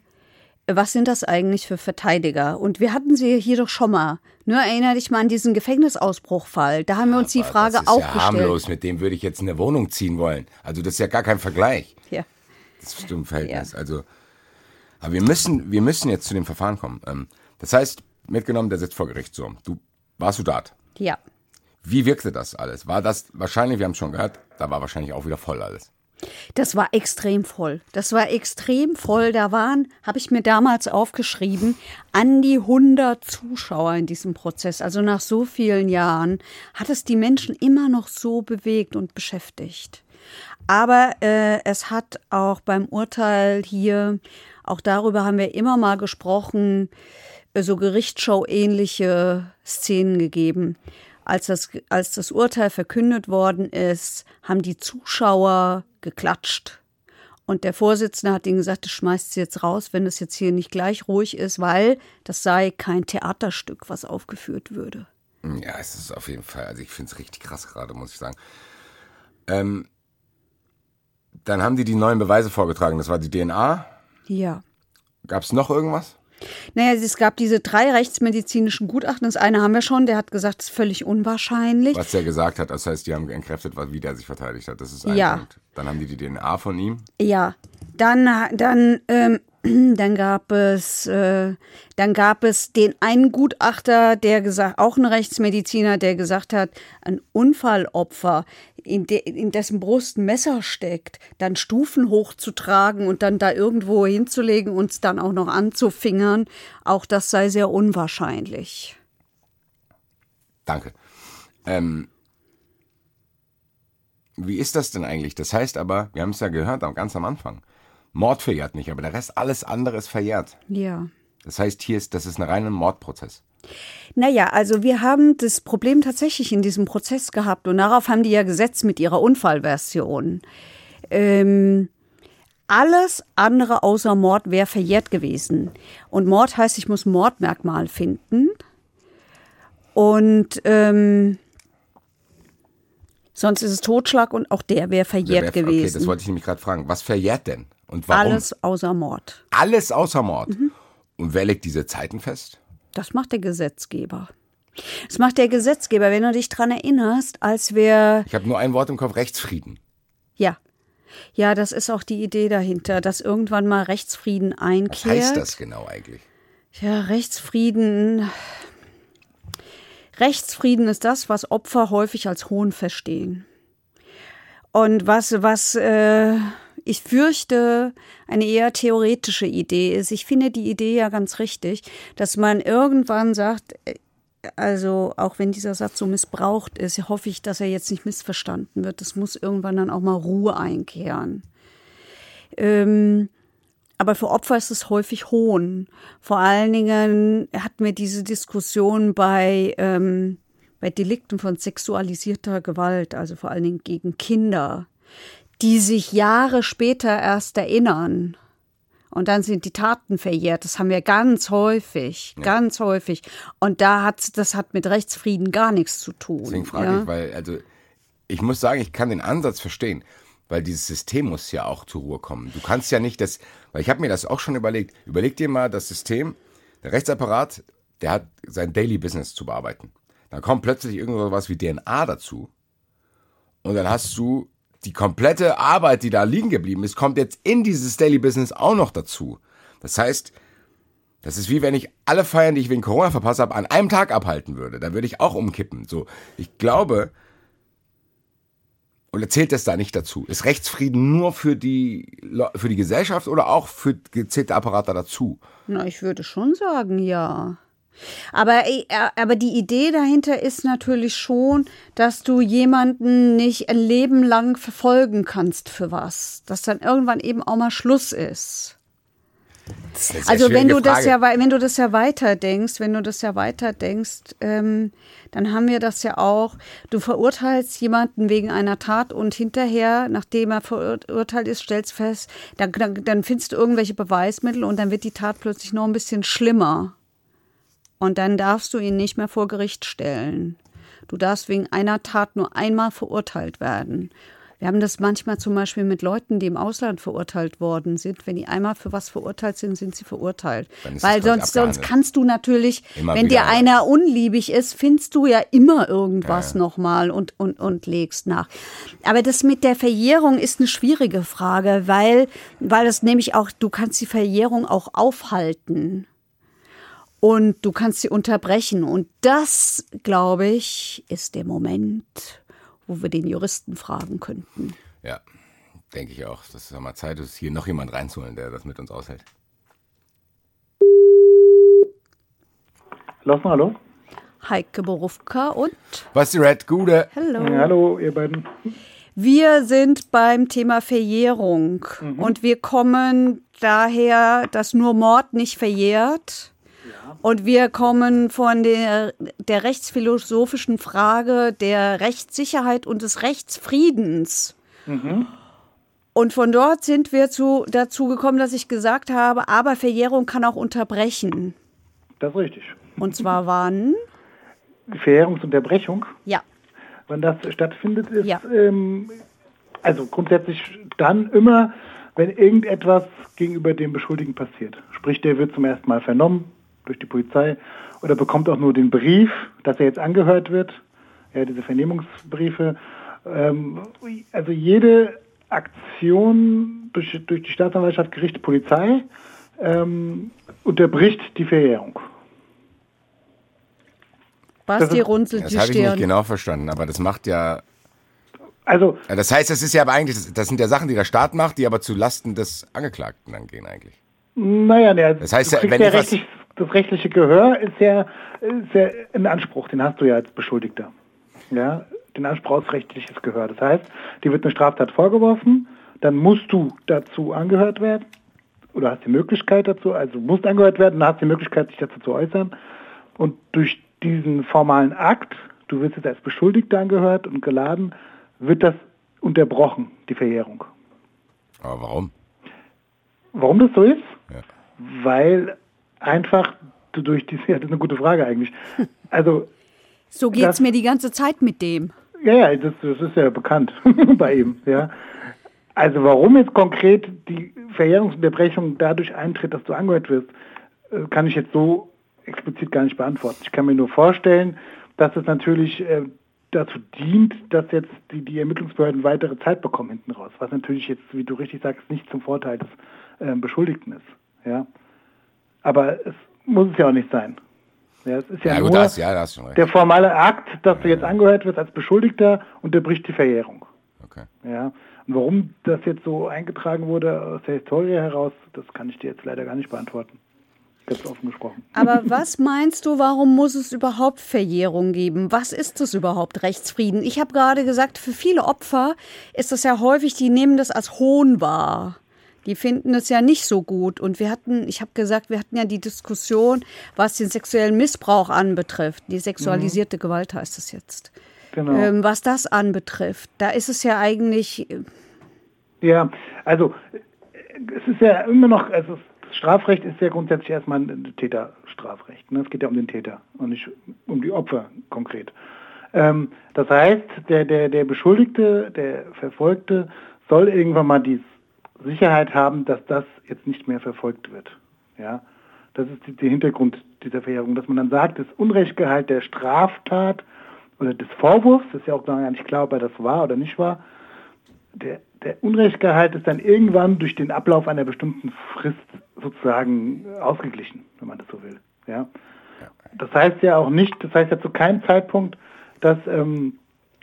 was sind das eigentlich für Verteidiger? Und wir hatten sie hier doch schon mal. Nur erinnere dich mal an diesen Gefängnisausbruchfall. Da haben wir uns die Frage auch gestellt. Das ist ja harmlos, mit dem würde ich jetzt in eine Wohnung ziehen wollen. Also das ist ja gar kein Vergleich. Ja. Das ist ein Verhältnis. Ja. Also aber wir müssen, wir müssen jetzt zu dem Verfahren kommen. Ähm, das heißt, mitgenommen, der sitzt vor Gericht so. Du warst du dort? Ja. Wie wirkte das alles? War das wahrscheinlich, wir haben es schon gehört, da war wahrscheinlich auch wieder voll alles. Das war extrem voll. Das war extrem voll. Da waren, habe ich mir damals aufgeschrieben, an die 100 Zuschauer in diesem Prozess. Also nach so vielen Jahren hat es die Menschen immer noch so bewegt und beschäftigt. Aber äh, es hat auch beim Urteil hier auch darüber haben wir immer mal gesprochen, äh, so Gerichtsshow-ähnliche Szenen gegeben. Als das, als das Urteil verkündet worden ist, haben die Zuschauer geklatscht. Und der Vorsitzende hat ihnen gesagt, das schmeißt sie jetzt raus, wenn es jetzt hier nicht gleich ruhig ist, weil das sei kein Theaterstück, was aufgeführt würde. Ja, es ist auf jeden Fall, also ich finde es richtig krass gerade, muss ich sagen. Ähm, dann haben die die neuen Beweise vorgetragen. Das war die DNA. Ja. Gab es noch irgendwas? Naja, es gab diese drei rechtsmedizinischen Gutachten. Das eine haben wir schon, der hat gesagt, es ist völlig unwahrscheinlich. Was der gesagt hat, das heißt, die haben entkräftet, wie der sich verteidigt hat. Das ist ein Ja. Punkt. Dann haben die die DNA von ihm. Ja, dann, dann, ähm, [CLEARS THROAT] dann gab es, äh, dann gab es den einen Gutachter, der gesagt, auch ein Rechtsmediziner, der gesagt hat, ein Unfallopfer, in, de, in dessen Brust ein Messer steckt, dann Stufen hochzutragen und dann da irgendwo hinzulegen und es dann auch noch anzufingern, auch das sei sehr unwahrscheinlich. Danke. Ähm, wie ist das denn eigentlich? Das heißt aber, wir haben es ja gehört, ganz am Anfang. Mord verjährt nicht, aber der Rest, alles andere ist verjährt. Ja. Das heißt, hier ist, das ist ein reiner Mordprozess. Naja, also wir haben das Problem tatsächlich in diesem Prozess gehabt und darauf haben die ja gesetzt mit ihrer Unfallversion. Ähm, alles andere außer Mord wäre verjährt gewesen. Und Mord heißt, ich muss Mordmerkmal finden. Und ähm, sonst ist es Totschlag und auch der wäre verjährt Wer- Okay, das gewesen. wollte ich nämlich gerade fragen. Was verjährt denn? Und warum? Alles außer Mord. Alles außer Mord. Mhm. Und wer legt diese Zeiten fest? Das macht der Gesetzgeber. Das macht der Gesetzgeber, wenn du dich dran erinnerst, als wir Ich habe nur ein Wort im Kopf, Rechtsfrieden. Ja. Ja, das ist auch die Idee dahinter, dass irgendwann mal Rechtsfrieden Was einkehrt. heißt das genau eigentlich? Ja, Rechtsfrieden. Rechtsfrieden ist das, was Opfer häufig als Hohn verstehen. Und was, was äh, ich fürchte, eine eher theoretische Idee ist. Ich finde die Idee ja ganz richtig, dass man irgendwann sagt, äh, also auch wenn dieser Satz so missbraucht ist, hoffe ich, dass er jetzt nicht missverstanden wird. Es muss irgendwann dann auch mal Ruhe einkehren. Ähm, aber für Opfer ist es häufig Hohn. Vor allen Dingen hatten wir diese Diskussion bei, ähm, bei Delikten von sexualisierter Gewalt, also vor allen Dingen gegen Kinder, die sich Jahre später erst erinnern. Und dann sind die Taten verjährt. Das haben wir ganz häufig, ganz häufig. Und da hat das hat mit Rechtsfrieden gar nichts zu tun. Deswegen frage ja? ich, weil, also, ich muss sagen, ich kann den Ansatz verstehen, weil dieses System muss ja auch zur Ruhe kommen. Du kannst ja nicht das, weil ich habe mir das auch schon überlegt. Überleg dir mal das System, der Rechtsapparat, der hat sein Daily Business zu bearbeiten. Dann kommt plötzlich irgendwas wie DNA dazu. Und dann hast du die komplette Arbeit, die da liegen geblieben ist, kommt jetzt in dieses Daily Business auch noch dazu. Das heißt, das ist wie wenn ich alle Feiern, die ich wegen Corona verpasst habe, an einem Tag abhalten würde. Da würde ich auch umkippen. So, ich glaube, oder zählt das da nicht dazu? Ist Rechtsfrieden nur für die, für die Gesellschaft oder auch für gezählte Apparate dazu? Na, ich würde schon sagen, ja. Aber, äh, aber die Idee dahinter ist natürlich schon, dass du jemanden nicht ein Leben lang verfolgen kannst für was. Dass dann irgendwann eben auch mal Schluss ist. Ist Also wenn du das ja, wenn du das ja weiterdenkst, wenn du das ja weiterdenkst, ähm, dann haben wir das ja auch. Du verurteilst jemanden wegen einer Tat und hinterher, nachdem er verurteilt ist, stellst fest, dann, dann, dann findest du irgendwelche Beweismittel und dann wird die Tat plötzlich noch ein bisschen schlimmer. Und dann darfst du ihn nicht mehr vor Gericht stellen. Du darfst wegen einer Tat nur einmal verurteilt werden. Wir haben das manchmal zum Beispiel mit Leuten, die im Ausland verurteilt worden sind. Wenn die einmal für was verurteilt sind, sind sie verurteilt. Weil sonst, sonst kannst du natürlich, Immer wenn dir einer unliebig ist, findest du ja immer irgendwas nochmal und, und, und legst nach. Aber das mit der Verjährung ist eine schwierige Frage, weil, weil das nämlich auch, du kannst die Verjährung auch aufhalten. Und du kannst sie unterbrechen. Und das, glaube ich, ist der Moment, wo wir den Juristen fragen könnten. Ja, denke ich auch. Das ist ja mal Zeit, dass hier noch jemand reinzuholen, der das mit uns aushält. Lass mal, hallo. Heike Borufka und Basti Red, Gude. Hallo. Hallo, ihr beiden. Wir sind beim Thema Verjährung und wir kommen daher, dass nur Mord nicht verjährt. Und wir kommen von der, der rechtsphilosophischen Frage der Rechtssicherheit und des Rechtsfriedens. Und von dort sind wir zu, dazu gekommen, dass ich gesagt habe, aber Verjährung kann auch unterbrechen. Das ist richtig. Und zwar wann? Verjährungsunterbrechung, Ja. wann das stattfindet, ist Ja. ähm, also grundsätzlich dann immer, wenn irgendetwas gegenüber dem Beschuldigten passiert. Sprich, der wird zum ersten Mal vernommen durch die Polizei oder bekommt auch nur den Brief, dass er jetzt angehört wird. Ja, diese Vernehmungsbriefe. Ähm, also jede Aktion durch, durch die Staatsanwaltschaft, Gericht, Polizei ähm, unterbricht die Verjährung. Basti runzelt Das die habe ich nicht Stirn. genau verstanden, aber das macht ja. Also Ja, Das heißt, das ist ja aber eigentlich, das, das sind ja Sachen, die der Staat macht, die aber zu Lasten des Angeklagten dann gehen eigentlich. Naja, ne, Das heißt du ja, wenn ja ich was- das rechtliche Gehör ist ja, ist ja ein Anspruch, den hast du ja als Beschuldigter. Ja, den Anspruch auf rechtliches Gehör. Das heißt, dir wird eine Straftat vorgeworfen, dann musst du dazu angehört werden oder hast die Möglichkeit dazu, also musst angehört werden, dann hast die Möglichkeit, sich dazu zu äußern. Und durch diesen formalen Akt, du wirst jetzt als Beschuldigter angehört und geladen, wird das unterbrochen, die Verjährung. Aber warum? Warum das so ist? Ja. Weil einfach du durch diese, [LAUGHS] ja, das ist eine gute Frage eigentlich. Also, So geht's Das- mir die ganze Zeit mit dem. ja, ja, das, das ist ja bekannt [LAUGHS] bei ihm, ja. Also warum jetzt konkret die Verjährungsunterbrechung dadurch eintritt, dass du angehört wirst, äh, kann ich jetzt so explizit gar nicht beantworten. Ich kann mir nur vorstellen, dass es natürlich äh, dazu dient, dass jetzt die, die Ermittlungsbehörden weitere Zeit bekommen hinten raus, was natürlich jetzt, wie du richtig sagst, nicht zum Vorteil des äh, Beschuldigten ist. Ja. Aber es muss es ja auch nicht sein. Ja, es ist ja, Ja, gut, nur das, ja, da hast du schon recht. der formale Akt, dass du jetzt angehört wirst als Beschuldigter, unterbricht die Verjährung. Okay. Ja. Und warum das jetzt so eingetragen wurde aus der Historie heraus, das kann ich dir jetzt leider gar nicht beantworten. Ganz offen gesprochen. Aber [LAUGHS] was meinst du, warum muss es überhaupt Verjährung geben? Was ist das überhaupt, Rechtsfrieden? Ich habe gerade gesagt, für viele Opfer ist das ja häufig, die nehmen das als Hohn wahr. Die finden es ja nicht so gut. Und wir hatten, ich habe gesagt, wir hatten ja die Diskussion, was den sexuellen Missbrauch anbetrifft. Die sexualisierte Gewalt heißt es jetzt. Genau. Ähm, was das anbetrifft, da ist es ja eigentlich, äh, Ja, also äh, es ist ja immer noch, also das Strafrecht ist ja grundsätzlich erstmal ein Täterstrafrecht. Ne? Es geht ja um den Täter und nicht um die Opfer konkret. Ähm, das heißt, der, der, der Beschuldigte, der Verfolgte soll irgendwann mal die Sicherheit haben, dass das jetzt nicht mehr verfolgt wird. Ja, das ist der Hintergrund dieser Verjährung, dass man dann sagt, das Unrechtgehalt der Straftat oder des Vorwurfs, das ist ja auch gar nicht klar, ob er das war oder nicht war, der, der Unrechtgehalt ist dann irgendwann durch den Ablauf einer bestimmten Frist sozusagen ausgeglichen, wenn man das so will. Ja? Das heißt ja auch nicht, das heißt ja zu keinem Zeitpunkt, dass, ähm,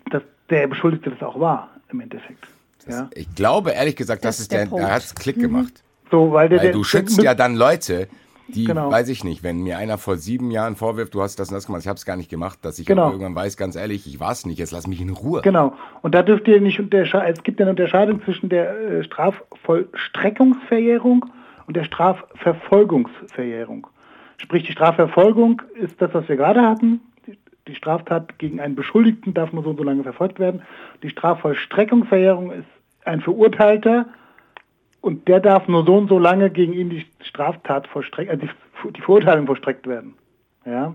dass der Beschuldigte das auch war, im Endeffekt. Ja? Ich glaube, ehrlich gesagt, das, Das ist der, der der Punkt. hat's Klick gemacht. So, weil der, Weil der, du schützt der, ja dann Leute, die, Genau. weiß ich nicht, wenn mir einer vor sieben Jahren vorwirft, du hast das und das gemacht, ich habe es gar nicht gemacht, dass ich Genau. irgendwann weiß, ganz ehrlich, ich war es nicht, jetzt lass mich in Ruhe. Genau. Und da dürft ihr nicht unterscheiden, es gibt ja eine Unterscheidung zwischen der äh, Strafvollstreckungsverjährung und der Strafverfolgungsverjährung. Sprich, die Strafverfolgung ist das, was wir gerade hatten. Die- Straftat gegen einen Beschuldigten darf nur so und so lange verfolgt werden. Die Strafvollstreckungsverjährung ist ein Verurteilter und der darf nur so und so lange gegen ihn die Straftat vollstreckt, also die, die Verurteilung vollstreckt werden. Ja.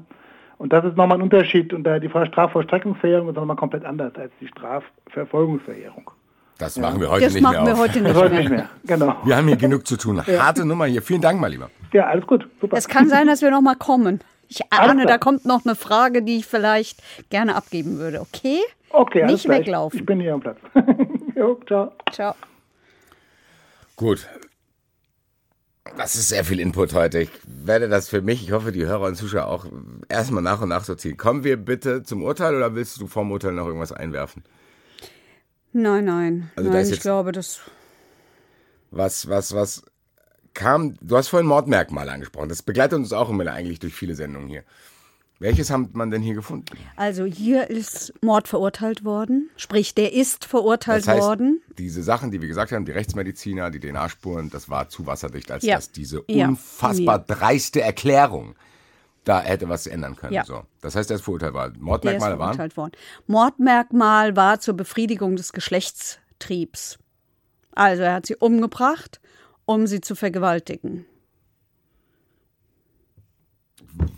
Und das ist nochmal ein Unterschied. Und da die Strafvollstreckungsverjährung ist nochmal komplett anders als die Strafverfolgungsverjährung. Das machen wir heute das nicht machen mehr wir auf. heute Das nicht heute mehr. nicht mehr. Genau. Wir haben hier genug zu tun. Harte Nummer hier. Vielen Dank, mal lieber. Ja, alles gut. Super. Es kann sein, dass wir noch mal kommen. Ich ahne, da kommt noch eine Frage, die ich vielleicht gerne abgeben würde. Okay? okay, alles nicht weglaufen. Ich bin hier am Platz. [LAUGHS] jo, ciao. Ciao. Gut. Das ist sehr viel Input heute. Ich werde das für mich, ich hoffe, die Hörer und Zuschauer auch erstmal nach und nach sortieren. Kommen wir bitte zum Urteil oder willst du vorm Urteil noch irgendwas einwerfen? Nein, nein. Also nein, ich glaube, das. Was, was, was kam, du hast vorhin Mordmerkmale angesprochen. Das begleitet uns auch immer eigentlich durch viele Sendungen hier. Welches hat man denn hier gefunden? Also hier ist Mord verurteilt worden. Sprich, der ist verurteilt Das heißt, worden. diese Sachen, die wir gesagt haben, die Rechtsmediziner, die DNA-Spuren, das war zu wasserdicht, als Ja. dass diese Ja, unfassbar von dreiste Erklärung da hätte was ändern können. Ja. So. Das heißt, er ist verurteilt worden. Der ist waren? verurteilt worden. Mordmerkmal war zur Befriedigung des Geschlechtstriebs. Also er hat sie umgebracht, um sie zu vergewaltigen.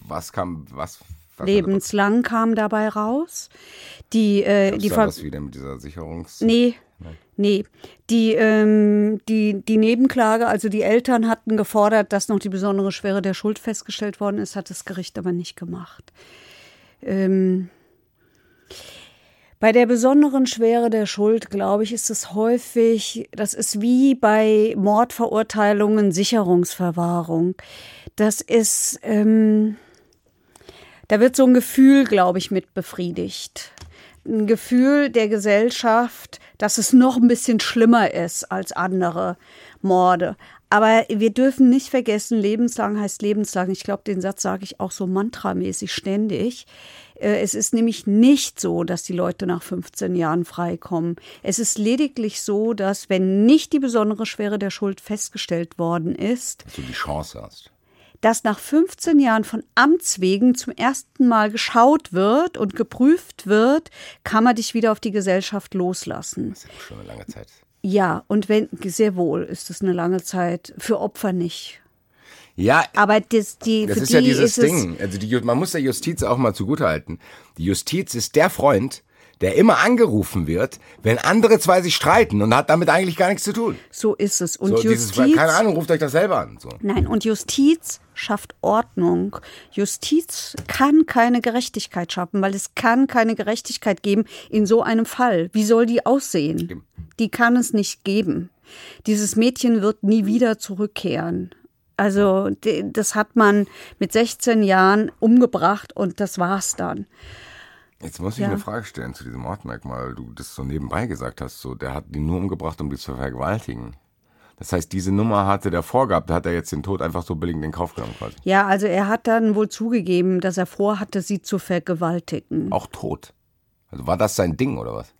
Was kam, was? was Lebenslang kam dabei raus. Die, äh, Gab's die da was wieder mit dieser Sicherungs... Nee, nee. Die, ähm, die, die Nebenklage, also die Eltern hatten gefordert, dass noch die besondere Schwere der Schuld festgestellt worden ist, hat das Gericht aber nicht gemacht. Ähm, bei der besonderen Schwere der Schuld, glaube ich, ist es häufig, das ist wie bei Mordverurteilungen Sicherungsverwahrung. Das ist, ähm, da wird so ein Gefühl, glaube ich, mit befriedigt. Ein Gefühl der Gesellschaft, dass es noch ein bisschen schlimmer ist als andere Morde. Aber wir dürfen nicht vergessen, lebenslang heißt lebenslang. Ich glaube, den Satz sage ich auch so mantramäßig ständig. Äh, Es ist nämlich nicht so, dass die Leute nach 15 Jahren freikommen. Es ist lediglich so, dass wenn nicht die besondere Schwere der Schuld festgestellt worden ist, Dass du die Chance hast. dass nach 15 Jahren von Amts wegen zum ersten Mal geschaut wird und geprüft wird, kann man dich wieder auf die Gesellschaft loslassen. Das ist ja schon eine lange Zeit. Ja, und wenn, sehr wohl ist es eine lange Zeit, für Opfer nicht. Ja, Aber das, die, das ist die ja dieses Ding. Also die, man muss der Justiz auch mal zugutehalten. Die Justiz ist der Freund, der immer angerufen wird, wenn andere zwei sich streiten und hat damit eigentlich gar nichts zu tun. So ist es. Und so, dieses, Justiz, keine Ahnung, ruft euch das selber an. So. nein, und Justiz schafft Ordnung. Justiz kann keine Gerechtigkeit schaffen, weil es kann keine Gerechtigkeit geben in so einem Fall. Wie soll die aussehen? Die kann es nicht geben. Dieses Mädchen wird nie wieder zurückkehren. Also das hat man mit 16 Jahren umgebracht und das war's dann. Jetzt muss ich Ja. eine Frage stellen zu diesem Mordmerkmal, du das so nebenbei gesagt hast. So, der hat die nur umgebracht, um die zu vergewaltigen. Das heißt, diese Nummer hatte der vorgehabt, da hat er jetzt den Tod einfach so billigend in Kauf genommen quasi. Ja, also er hat dann wohl zugegeben, dass er vorhatte, sie zu vergewaltigen. Auch tot. Also war das sein Ding oder was?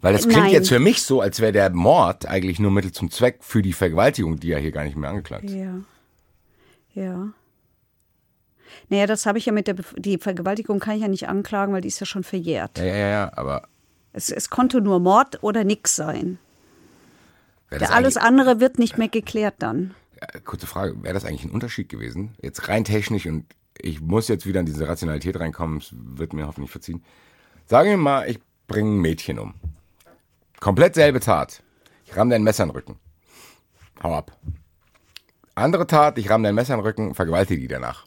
Weil das klingt Nein. jetzt für mich so, als wäre der Mord eigentlich nur Mittel zum Zweck für die Vergewaltigung, die ja hier gar nicht mehr angeklagt ist. Ja. Ja. Naja, das habe ich ja mit der Bef die Vergewaltigung kann ich ja nicht anklagen, weil die ist ja schon verjährt. Ja, ja, ja, aber Es, es konnte nur Mord oder nix sein. alles andere wird nicht mehr geklärt dann. Ja, kurze Frage, wäre das eigentlich ein Unterschied gewesen? Jetzt rein technisch und ich muss jetzt wieder in diese Rationalität reinkommen, es wird mir hoffentlich verziehen. Sagen wir mal, ich bringe ein Mädchen um. Komplett selbe Tat. Ich ramme dein Messer in den Rücken. Hau ab. Andere Tat, ich ramme dein Messer in den Rücken, vergewaltige die danach.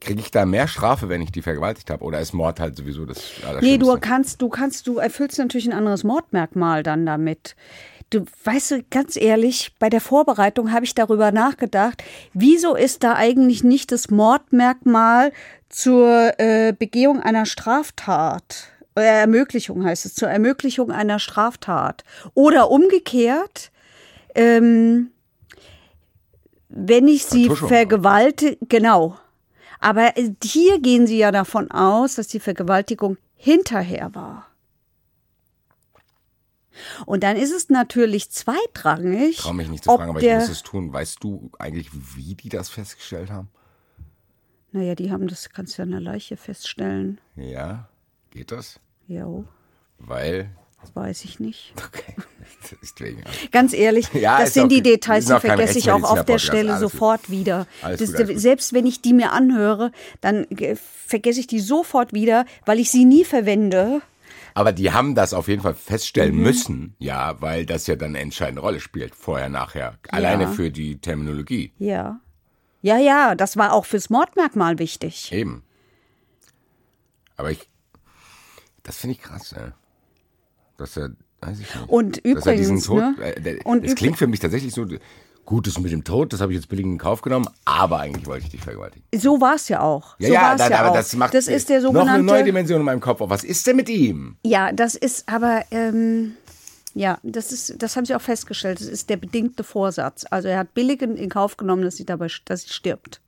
Kriege ich da mehr Strafe, wenn ich die vergewaltigt habe? Oder ist Mord halt sowieso das Nee, du kannst, du kannst, du erfüllst natürlich ein anderes Mordmerkmal dann damit. Du weißt du, ganz ehrlich, bei der Vorbereitung habe ich darüber nachgedacht, wieso ist da eigentlich nicht das Mordmerkmal zur äh, Begehung einer Straftat? Äh, Ermöglichung heißt es, zur Ermöglichung einer Straftat. Oder umgekehrt, ähm, wenn ich sie vergewaltige, genau. Aber äh, hier gehen sie ja davon aus, dass die Vergewaltigung hinterher war. Und dann ist es natürlich zweitrangig. Ich traue mich nicht zu fragen, aber ich muss es tun. Weißt du eigentlich, wie die das festgestellt haben? Naja, die haben das, kannst du ja an der Leiche feststellen. Ja, geht das? Jo, Weil, das weiß ich nicht. okay, [LAUGHS] deswegen. Ganz ehrlich, Ja, das sind auch die. Details, die vergesse ich auch auf der. Stelle Alles gut. sofort wieder. Das, gut. Selbst wenn ich die mir anhöre, dann vergesse ich die sofort wieder, weil ich sie nie verwende. Aber die haben das auf jeden Fall feststellen Mhm. müssen, ja, weil das ja dann eine entscheidende Rolle spielt, vorher, nachher. Alleine Ja. für die Terminologie. Ja. Ja, ja, das war auch fürs Mordmerkmal wichtig. Eben. Aber ich, das finde ich krass, ey. Dass er, weiß ich nicht. Und übrigens, Tod, ne? äh, Und das klingt für mich tatsächlich so, gut, das mit dem Tod, das habe ich jetzt billig in Kauf genommen, aber eigentlich wollte ich dich vergewaltigen. So war es ja auch. Ja, so ja, dann, ja aber auch. das macht das ist der noch eine neue sogenannte. Dimension in meinem Kopf. auf. Was ist denn mit ihm? Ja, das ist aber, ähm, ja, das ist, das haben sie auch festgestellt. Das ist der bedingte Vorsatz. Also er hat billig in, in Kauf genommen, dass sie dabei, dass sie stirbt.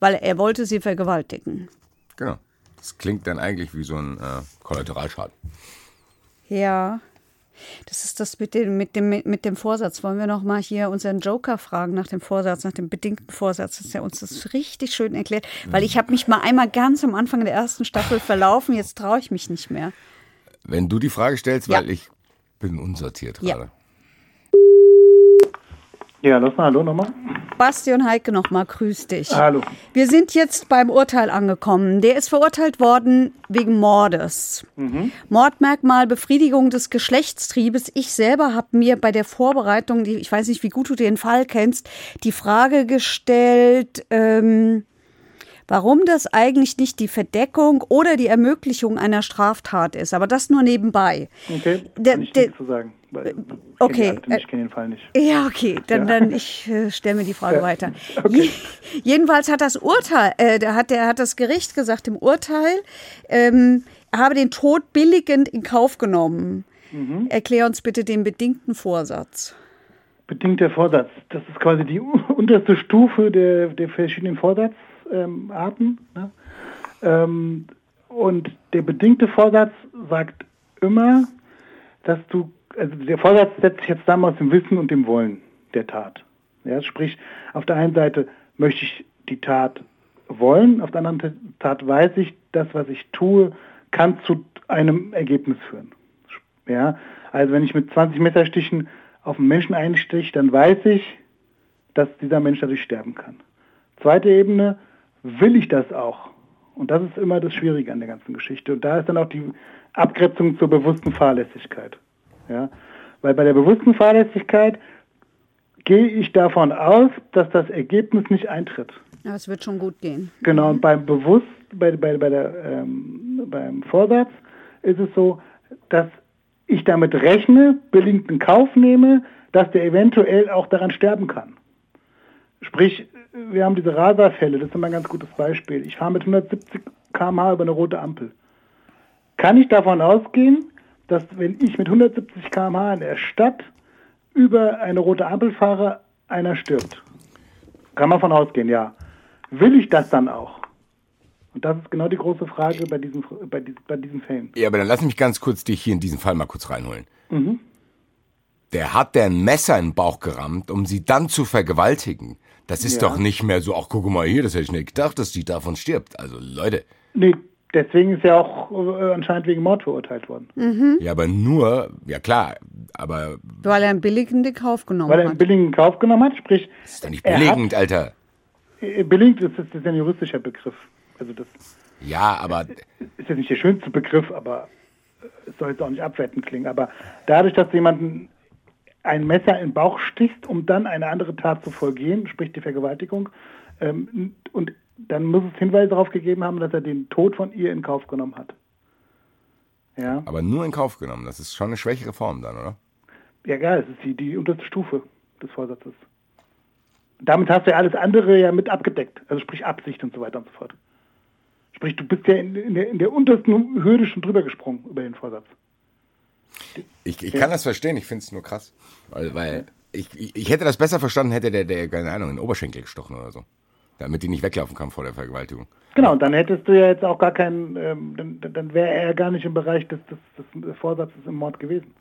Weil er wollte sie vergewaltigen. Genau. Das klingt dann eigentlich wie so ein äh, Kollateralschaden. Ja. Das ist das mit dem, mit dem, mit dem Vorsatz. Wollen wir noch mal hier unseren Joker fragen nach dem Vorsatz, nach dem bedingten Vorsatz, dass er uns das richtig schön erklärt. Weil ich habe mich mal einmal ganz am Anfang der ersten Staffel verlaufen, jetzt traue ich mich nicht mehr. Wenn du die Frage stellst, Ja. weil ich bin unsortiert Ja. gerade. Ja, Lossner, hallo nochmal. Basti und Heike nochmal, grüß dich. Hallo. Wir sind jetzt beim Urteil angekommen. Der ist verurteilt worden wegen Mordes. Mordmerkmal Befriedigung des Geschlechtstriebes. Ich selber habe mir bei der Vorbereitung, ich weiß nicht, wie gut du den Fall kennst, die Frage gestellt, ähm, warum das eigentlich nicht die Verdeckung oder die Ermöglichung einer Straftat ist. Aber das nur nebenbei. Okay, kann ich nichts zu sagen. Weil ich die okay, Akte nicht, äh, Ich kenne den Fall nicht. Ja, okay, dann, Ja. dann ich äh, stelle mir die Frage Ja, weiter. [LAUGHS] okay. Je, jedenfalls hat das Urteil, äh, der hat, der hat das Gericht gesagt im Urteil, ähm, er habe den Tod billigend in Kauf genommen. Mhm. Erklär uns bitte den bedingten Vorsatz. Bedingter Vorsatz. Das ist quasi die [LAUGHS] unterste Stufe der, der verschiedenen Vorsatzarten. Ähm, ne? ähm, und der bedingte Vorsatz sagt immer, dass du, also der Vorsatz setzt sich jetzt aus dem Wissen und dem Wollen der Tat. Ja, sprich, auf der einen Seite möchte ich die Tat wollen, auf der anderen Tat weiß ich, das, was ich tue, kann zu einem Ergebnis führen. Ja, also wenn ich mit 20 Messerstichen auf einen Menschen einstich, dann weiß ich, dass dieser Mensch dadurch sterben kann. Zweite Ebene, will ich das auch? Und das ist immer das Schwierige an der ganzen Geschichte. Und da ist dann auch die Abgrenzung zur bewussten Fahrlässigkeit. Ja? Weil bei der bewussten Fahrlässigkeit gehe ich davon aus, dass das Ergebnis nicht eintritt. Ja, es wird schon gut gehen. Genau, und beim Bewusst, bei, bei, bei der, ähm, beim Vorsatz ist es so, dass ich damit rechne, in Kauf nehme, dass der eventuell auch daran sterben kann. Sprich, wir haben diese Raserfälle, das ist immer ein ganz gutes Beispiel. Ich fahre mit 170 km/h über eine rote Ampel. Kann ich davon ausgehen, dass wenn ich mit 170 km/h in der Stadt über eine rote Ampel fahre, einer stirbt? Kann man von ausgehen, ja. Will ich das dann auch? Und das ist genau die große Frage bei diesen, bei, bei diesen Fällen. Ja, aber dann lass mich ganz kurz dich hier in diesen Fall mal kurz reinholen. Mhm. Der hat der ein Messer in den Bauch gerammt, um sie dann zu vergewaltigen. Das ist Ja. doch nicht mehr so, ach guck mal hier, das hätte ich nicht gedacht, dass die davon stirbt. Also Leute, Nee, deswegen ist er auch äh, anscheinend wegen Mord verurteilt worden. ja, aber nur, ja klar, aber Weil er einen billigend in Kauf genommen Weil er einen hat. billigen Kauf genommen hat, sprich, das ist doch nicht Er hat- billigend, Alter. äh, billigend ist, ist, ist ein juristischer Begriff. Also das Ja, aber ist jetzt nicht der schönste Begriff, aber äh, es soll jetzt auch nicht abwertend klingen. Aber dadurch, dass du jemanden ein Messer in den Bauch stichst, um dann eine andere Tat zu vollgehen, sprich die Vergewaltigung, ähm, und dann muss es Hinweise darauf gegeben haben, dass er den Tod von ihr in Kauf genommen hat. Ja, aber nur in Kauf genommen. Das ist schon eine schwächere Form dann, oder? ja, ja, es ist die, die unterste Stufe des Vorsatzes. Damit hast du ja alles andere ja mit abgedeckt, also sprich Absicht und so weiter und so fort. Sprich, du bist ja in, in, der, in der untersten Hürde schon drüber gesprungen über den Vorsatz. Ich, ich kann das verstehen, ich finde es nur krass. Weil, weil ich, ich, ich hätte das besser verstanden, hätte der, der, keine Ahnung, in den Oberschenkel gestochen oder so. Damit die nicht weglaufen kann vor der Vergewaltigung. Genau, und dann hättest du ja jetzt auch gar keinen, ähm, dann, dann wäre er gar nicht im Bereich des, des, des Vorsatzes im Mord gewesen.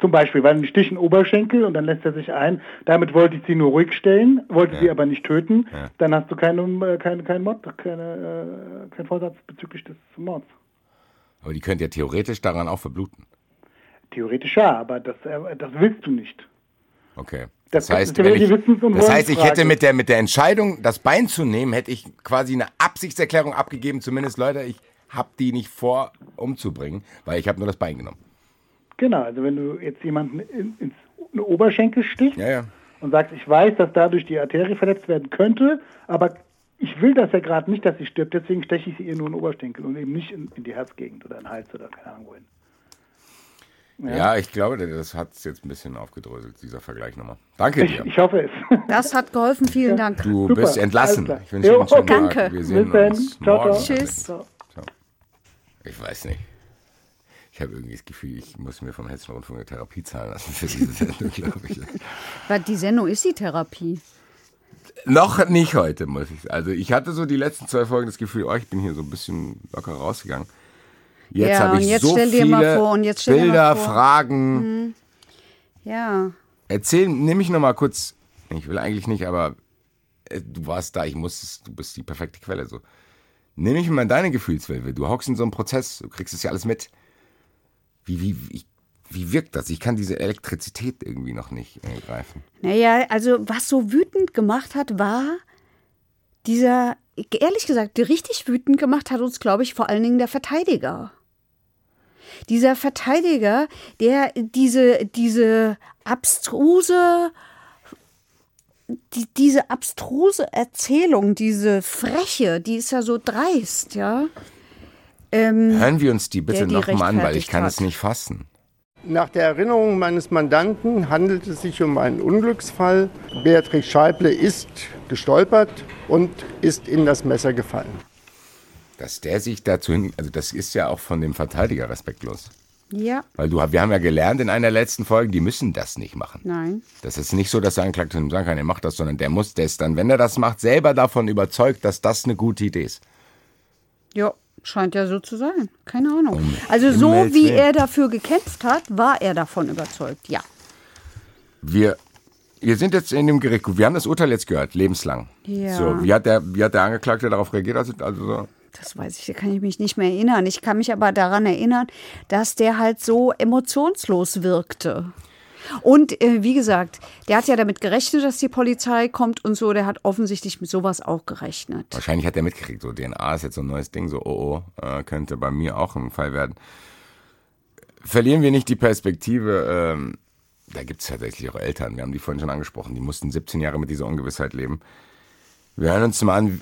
Zum Beispiel, weil ein Stich in Oberschenkel und dann lässt er sich ein, damit wollte ich sie nur ruhig stellen, wollte Ja. sie aber nicht töten, Ja. dann hast du keinen äh, kein, kein Mord, keine, äh, keinen Vorsatz bezüglich des Mords. Aber die könnte ja theoretisch daran auch verbluten. Theoretisch ja, aber das, äh, das willst du nicht. Okay. Das Das, heißt, ich, das heißt, ich hätte mit der, mit der Entscheidung, das Bein zu nehmen, hätte ich quasi eine Absichtserklärung abgegeben, zumindest Leute, ich habe die nicht vor, umzubringen, weil ich habe nur das Bein genommen. Genau, also wenn du jetzt jemanden in, ins in Oberschenkel stichst, Ja, ja. und sagst, ich weiß, dass dadurch die Arterie verletzt werden könnte, aber ich will das ja gerade nicht, dass sie stirbt, deswegen steche ich sie ihr nur in den Oberschenkel und eben nicht in, in die Herzgegend oder in den Hals oder keine Ahnung wohin. Ja, ich glaube, das hat es jetzt ein bisschen aufgedröselt, dieser Vergleich nochmal. Danke Ich, dir. ich hoffe es. Das hat geholfen, vielen Dank. Du Super, bist entlassen. Ich wünsche dir einen schönen danke. Tag. Wir sehen uns Ciao, morgen. ciao. Tschüss. So. Ich weiß nicht. Ich habe irgendwie das Gefühl, ich muss mir vom Hessischen Rundfunk eine Therapie zahlen lassen für diese [LAUGHS] Sendung, glaube ich. Weil die Sendung ist die Therapie. Noch nicht heute, muss ich sagen. Also ich hatte so die letzten zwei Folgen das Gefühl, oh, ich bin hier so ein bisschen locker rausgegangen. Jetzt Ja, habe ich und jetzt so stell dir viele mal vor, und jetzt stell dir mal Bilder, vor. Mhm. Fragen. Ja. Erzähl, nimm mich noch mal kurz. Ich will eigentlich nicht, aber äh, du warst da, ich muss, es- du bist die perfekte Quelle. So. Nimm mich mal in deine Gefühlswelt. Du hockst in so einem Prozess, du kriegst es ja alles mit. Wie, wie, wie, wie wirkt das? Ich kann diese Elektrizität irgendwie noch nicht äh, greifen. Naja, also was so wütend gemacht hat, war dieser, ehrlich gesagt, richtig wütend gemacht hat uns, glaube ich, vor allen Dingen der Verteidiger. Dieser Verteidiger, der diese, diese abstruse, die, diese abstruse Erzählung, diese Freche, die ist ja so dreist, ja. Ähm, Hören wir uns die bitte nochmal an, weil ich kann hat. es nicht fassen. Nach der Erinnerung meines Mandanten handelt es sich um einen Unglücksfall. Beatrix Scheible ist gestolpert und ist in das Messer gefallen. Dass der sich dazu hin, also das ist ja auch von dem Verteidiger respektlos. Ja. Weil du, wir haben ja gelernt in einer der letzten Folgen, die müssen das nicht machen. Nein. Das ist nicht so, dass der Anklagte sagen kann, er macht das, sondern der muss das dann, wenn er das macht, selber davon überzeugt, dass das eine gute Idee ist. Ja, scheint ja so zu sein. Keine Ahnung. Um, also so wie er dafür gekämpft hat, war er davon überzeugt, ja. Wir, wir sind jetzt in dem Gericht, wir haben das Urteil jetzt gehört, lebenslang. Ja. So, wie hat der, wie hat der Angeklagte darauf reagiert? Also, also so? Das weiß ich, da kann ich mich nicht mehr erinnern. Ich kann mich aber daran erinnern, dass der halt so emotionslos wirkte. Und äh, wie gesagt, der hat ja damit gerechnet, dass die Polizei kommt und so. Der hat offensichtlich mit sowas auch gerechnet. Wahrscheinlich hat er mitgekriegt, so DNA ist jetzt so ein neues Ding, so oh oh, äh, könnte bei mir auch ein Fall werden. Verlieren wir nicht die Perspektive, ähm, da gibt es tatsächlich auch Eltern, wir haben die vorhin schon angesprochen, die mussten 17 Jahre mit dieser Ungewissheit leben. Wir hören uns mal an,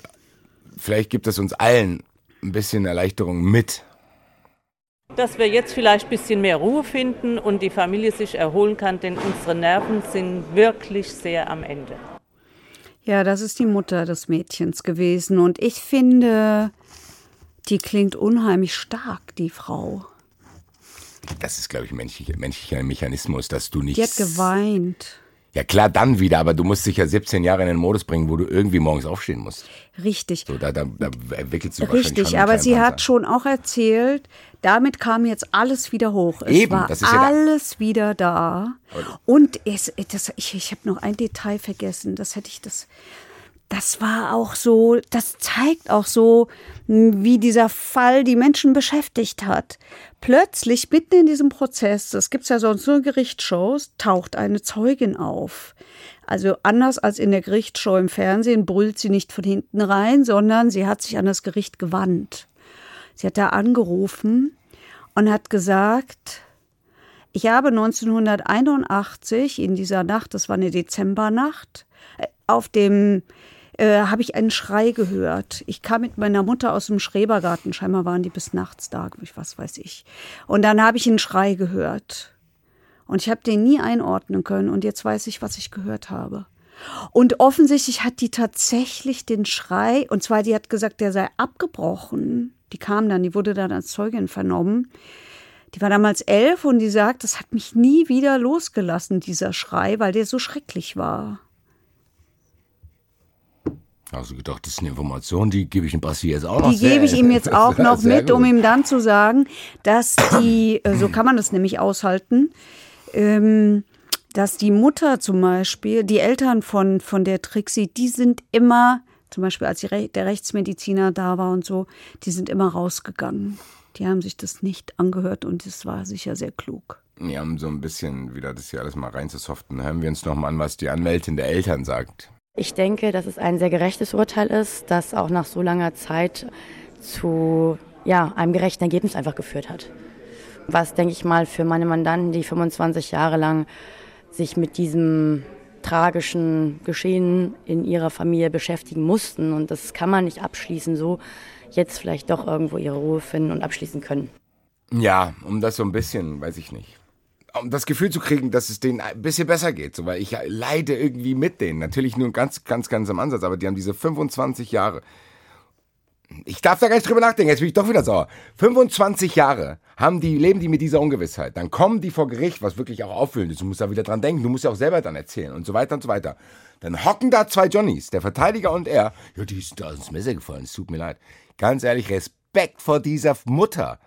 vielleicht gibt es uns allen ein bisschen Erleichterung mit. Dass wir jetzt vielleicht ein bisschen mehr Ruhe finden und die Familie sich erholen kann, denn unsere Nerven sind wirklich sehr am Ende. Ja, das ist die Mutter des Mädchens gewesen und ich finde, die klingt unheimlich stark, die Frau. Das ist, glaube ich, menschlicher, menschlicher Mechanismus, dass du nicht. Die hat geweint. Ja klar, dann wieder, aber du musst dich ja 17 Jahre in den Modus bringen, wo du irgendwie morgens aufstehen musst. Richtig. So, da, da, da entwickelst du Richtig, aber sie hat schon auch erzählt, damit kam jetzt alles wieder hoch. Es Eben, war das ist ja alles da. wieder da. Und es, das, ich, ich habe noch ein Detail vergessen, das hätte ich das das war auch so, das zeigt auch so, wie dieser Fall die Menschen beschäftigt hat. Plötzlich, mitten in diesem Prozess, das gibt's ja sonst nur in Gerichtsshows, taucht eine Zeugin auf. Also anders als in der Gerichtsshow im Fernsehen brüllt sie nicht von hinten rein, sondern sie hat sich an das Gericht gewandt. Sie hat da angerufen und hat gesagt, ich habe 1981 in dieser Nacht, das war eine Dezembernacht, äh, auf dem äh, habe ich einen Schrei gehört. Ich kam mit meiner Mutter aus dem Schrebergarten, scheinbar waren die bis nachts da, was weiß ich. Und dann habe ich einen Schrei gehört. Und ich habe den nie einordnen können und jetzt weiß ich, was ich gehört habe. Und offensichtlich hat die tatsächlich den Schrei, und zwar die hat gesagt, der sei abgebrochen. Die kam dann, die wurde dann als Zeugin vernommen. Die war damals elf und die sagt, das hat mich nie wieder losgelassen, dieser Schrei, weil der so schrecklich war. Also gedacht, das ist eine Information, die gebe ich dem Basti jetzt auch noch. Die gebe ich ihm jetzt auch noch [LAUGHS] mit, um ihm dann zu sagen, dass die, [CLEARS THROAT] äh, so kann man das nämlich aushalten, ähm, dass die Mutter zum Beispiel, die Eltern von, von der Trixie, die sind immer, zum Beispiel als der Rechtsmediziner da war und so, die sind immer rausgegangen. Die haben sich das nicht angehört und es war sicher sehr klug. Ja, um so ein bisschen wieder das hier alles mal reinzusoften, hören wir uns nochmal an, was die Anwältin der Eltern sagt. Ich denke, dass es ein sehr gerechtes Urteil ist, das auch nach so langer Zeit zu ja, einem gerechten Ergebnis einfach geführt hat. Was, denke ich mal, für meine Mandanten, die 25 Jahre lang sich mit diesem tragischen Geschehen in ihrer Familie beschäftigen mussten, und das kann man nicht abschließen, so jetzt vielleicht doch irgendwo ihre Ruhe finden und abschließen können. Ja, um das so ein bisschen, weiß ich nicht um das Gefühl zu kriegen, dass es denen ein bisschen besser geht, so, weil ich leide irgendwie mit denen. Natürlich nur ganz, ganz, ganz am Ansatz, aber die haben diese 25 Jahre. Ich darf da gar nicht drüber nachdenken, jetzt bin ich doch wieder sauer. 25 Jahre haben die, leben die mit dieser Ungewissheit. Dann kommen die vor Gericht, was wirklich auch auffüllend ist. Du musst da wieder dran denken, du musst ja auch selber dann erzählen und so weiter und so weiter. Dann hocken da zwei Johnnies, der Verteidiger und er. Ja, die ist da ins Messer gefallen, es tut mir leid. Ganz ehrlich, Respekt vor dieser Mutter,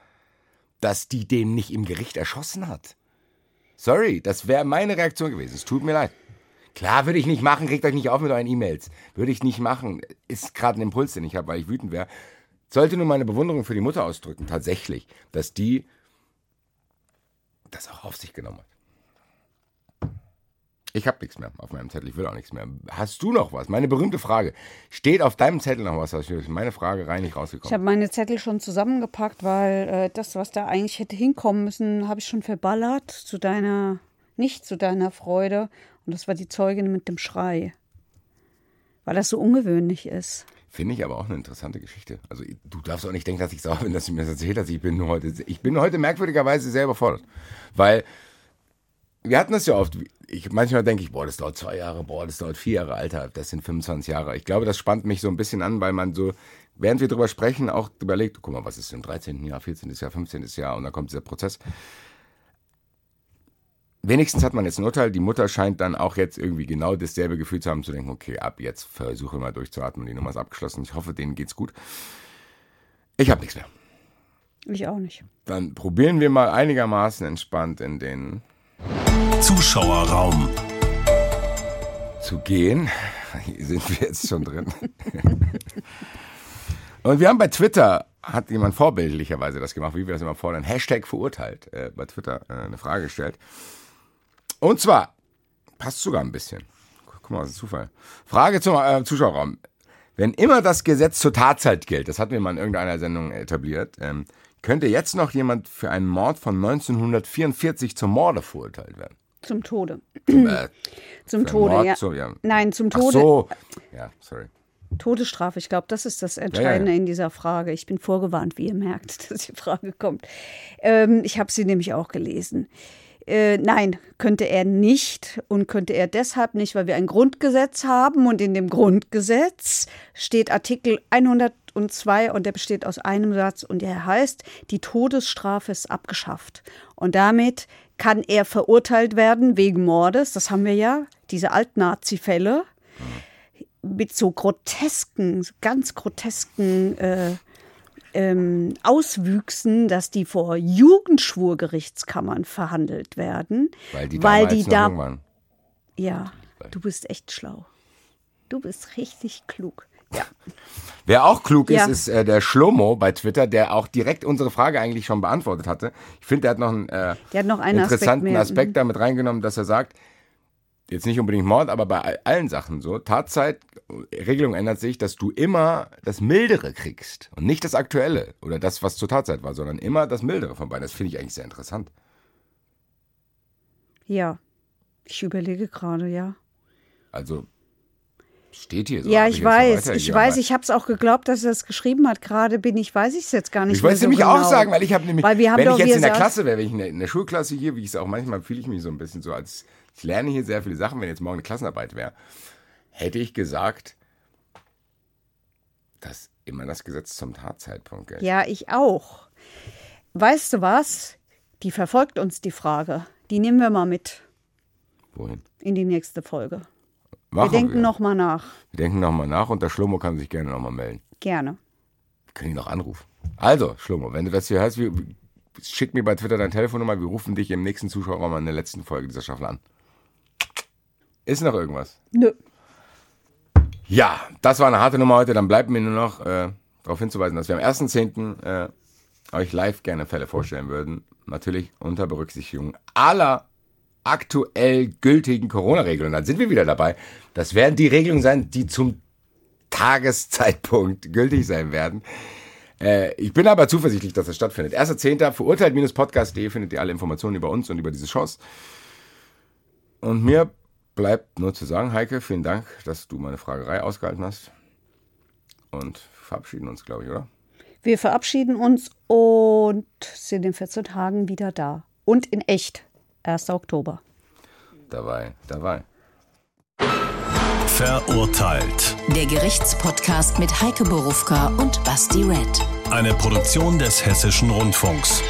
dass die den nicht im Gericht erschossen hat. Sorry, das wäre meine Reaktion gewesen. Es tut mir leid. Klar, würde ich nicht machen, regt euch nicht auf mit euren E-Mails. Würde ich nicht machen. Ist gerade ein Impuls, den ich habe, weil ich wütend wäre. Sollte nur meine Bewunderung für die Mutter ausdrücken, tatsächlich, dass die das auch auf sich genommen hat. Ich habe nichts mehr auf meinem Zettel, ich will auch nichts mehr. Hast du noch was? Meine berühmte Frage. Steht auf deinem Zettel noch was? Meine Frage rein nicht Ich rausgekommen. habe meine Zettel schon zusammengepackt, weil äh, das, was da eigentlich hätte hinkommen müssen, habe ich schon verballert. Zu deiner, nicht zu deiner Freude. Und das war die Zeugin mit dem Schrei. Weil das so ungewöhnlich ist. Finde ich aber auch eine interessante Geschichte. Also du darfst auch nicht denken, dass ich sauer bin, dass du mir das erzählt hast. Ich bin heute, ich bin heute merkwürdigerweise sehr überfordert. Weil wir hatten das ja oft. Ich, manchmal denke ich, boah, das dauert zwei Jahre, boah, das dauert vier Jahre, Alter, das sind 25 Jahre. Ich glaube, das spannt mich so ein bisschen an, weil man so, während wir drüber sprechen, auch überlegt, guck mal, was ist im 13. Jahr, 14. Jahr, 15. Jahr und dann kommt dieser Prozess. Wenigstens hat man jetzt ein Urteil. Die Mutter scheint dann auch jetzt irgendwie genau dasselbe Gefühl zu haben, zu denken, okay, ab jetzt versuche mal durchzuatmen, die Nummer ist abgeschlossen. Ich hoffe, denen geht's gut. Ich habe nichts mehr. Ich auch nicht. Dann probieren wir mal einigermaßen entspannt in den Zuschauerraum. zu gehen. Hier sind wir jetzt schon drin. [LAUGHS] Und wir haben bei Twitter, hat jemand vorbildlicherweise das gemacht, wie wir das immer fordern, Hashtag verurteilt, äh, bei Twitter äh, eine Frage gestellt. Und zwar, passt sogar ein bisschen. Guck mal, was ein Zufall. Frage zum äh, Zuschauerraum. Wenn immer das Gesetz zur Tatzeit gilt, das hatten wir mal in irgendeiner Sendung etabliert, ähm, könnte jetzt noch jemand für einen Mord von 1944 zum Morde verurteilt werden? Zum Tode. Äh, [CLEARS THROAT] Zum Tode, Mord, ja. so, ja. Nein, zum Ach Tode. so. Ja, sorry. Todesstrafe, ich glaube, das ist das Entscheidende Ja, ja. in dieser Frage. Ich bin vorgewarnt, wie ihr merkt, [LAUGHS] dass die Frage kommt. Ähm, ich habe sie nämlich auch gelesen. Äh, nein, könnte er nicht und könnte er deshalb nicht, weil wir ein Grundgesetz haben und in dem Grundgesetz steht Artikel 102 und der besteht aus einem Satz und der heißt, die Todesstrafe ist abgeschafft. Und damit kann er verurteilt werden wegen Mordes, das haben wir ja, diese Alt-Nazi-Fälle mit so grotesken, ganz grotesken äh, ähm, Auswüchsen, dass die vor Jugendschwurgerichtskammern verhandelt werden, Weil die weil die da, ja, du bist echt schlau, du bist richtig klug. Ja, Wer auch klug ist, Ja. ist äh, der Schlomo bei Twitter, der auch direkt unsere Frage eigentlich schon beantwortet hatte. Ich finde, der hat noch einen, äh, hat noch einen Aspekt interessanten mehr. Aspekt, Mhm. damit reingenommen, dass er sagt, jetzt nicht unbedingt Mord, aber bei all- allen Sachen so, Tatzeit, Regelung ändert sich, dass du immer das Mildere kriegst und nicht das Aktuelle oder das, was zur Tatzeit war, sondern immer das Mildere von beiden. Das finde ich eigentlich sehr interessant. ja. Ich überlege gerade, ja. Also steht hier so. ja, ich so weiß, weitergegeben, ich weiß, ich habe es auch geglaubt, dass er es geschrieben hat. Gerade bin ich, weiß ich es jetzt gar nicht Ich wollte es so nämlich genau. auch sagen, weil ich habe nämlich, Weil wir haben wenn doch, ich jetzt in der Klasse wäre, wenn ich in der, in der Schulklasse hier, wie ich es auch manchmal fühle ich mich so ein bisschen so als, ich lerne hier sehr viele Sachen, wenn jetzt morgen eine Klassenarbeit wäre, hätte ich gesagt, dass immer das Gesetz zum Tatzeitpunkt gilt. Ja, ich auch. Weißt du was? Die verfolgt uns die Frage. Die nehmen wir mal mit Wohin? in die nächste Folge. Machen wir denken noch mal nach. Wir denken nochmal nach und der Schlomo kann sich gerne nochmal melden. Gerne. Wir können ihn noch anrufen. Also, Schlomo, wenn du das hier hörst, wir, schick mir bei Twitter deine Telefonnummer, wir rufen dich im nächsten Zuschauerraum in der letzten Folge dieser Staffel an. Ist noch irgendwas? Nö. Ja, das war eine harte Nummer heute. Dann bleibt mir nur noch äh, darauf hinzuweisen, dass wir am 1.10. Äh, euch live gerne Fälle vorstellen würden. Natürlich unter Berücksichtigung aller aktuell gültigen Corona-Regelungen. Dann sind wir wieder dabei. Das werden die Regelungen sein, die zum Tageszeitpunkt [LAUGHS] gültig sein werden. Äh, ich bin aber zuversichtlich, dass das stattfindet. 1.10. verurteilt-podcast.de findet ihr alle Informationen über uns und über diese Chance. Und mir bleibt nur zu sagen, Heike, vielen Dank, dass du meine Fragerei ausgehalten hast. Und verabschieden uns, glaube ich, oder? Wir verabschieden uns und sind in 14 Tagen wieder da. Und in echt. 1. Oktober. Dabei, dabei. Verurteilt. Der Gerichtspodcast mit Heike Borufka und Basti Red. Eine Produktion des Hessischen Rundfunks.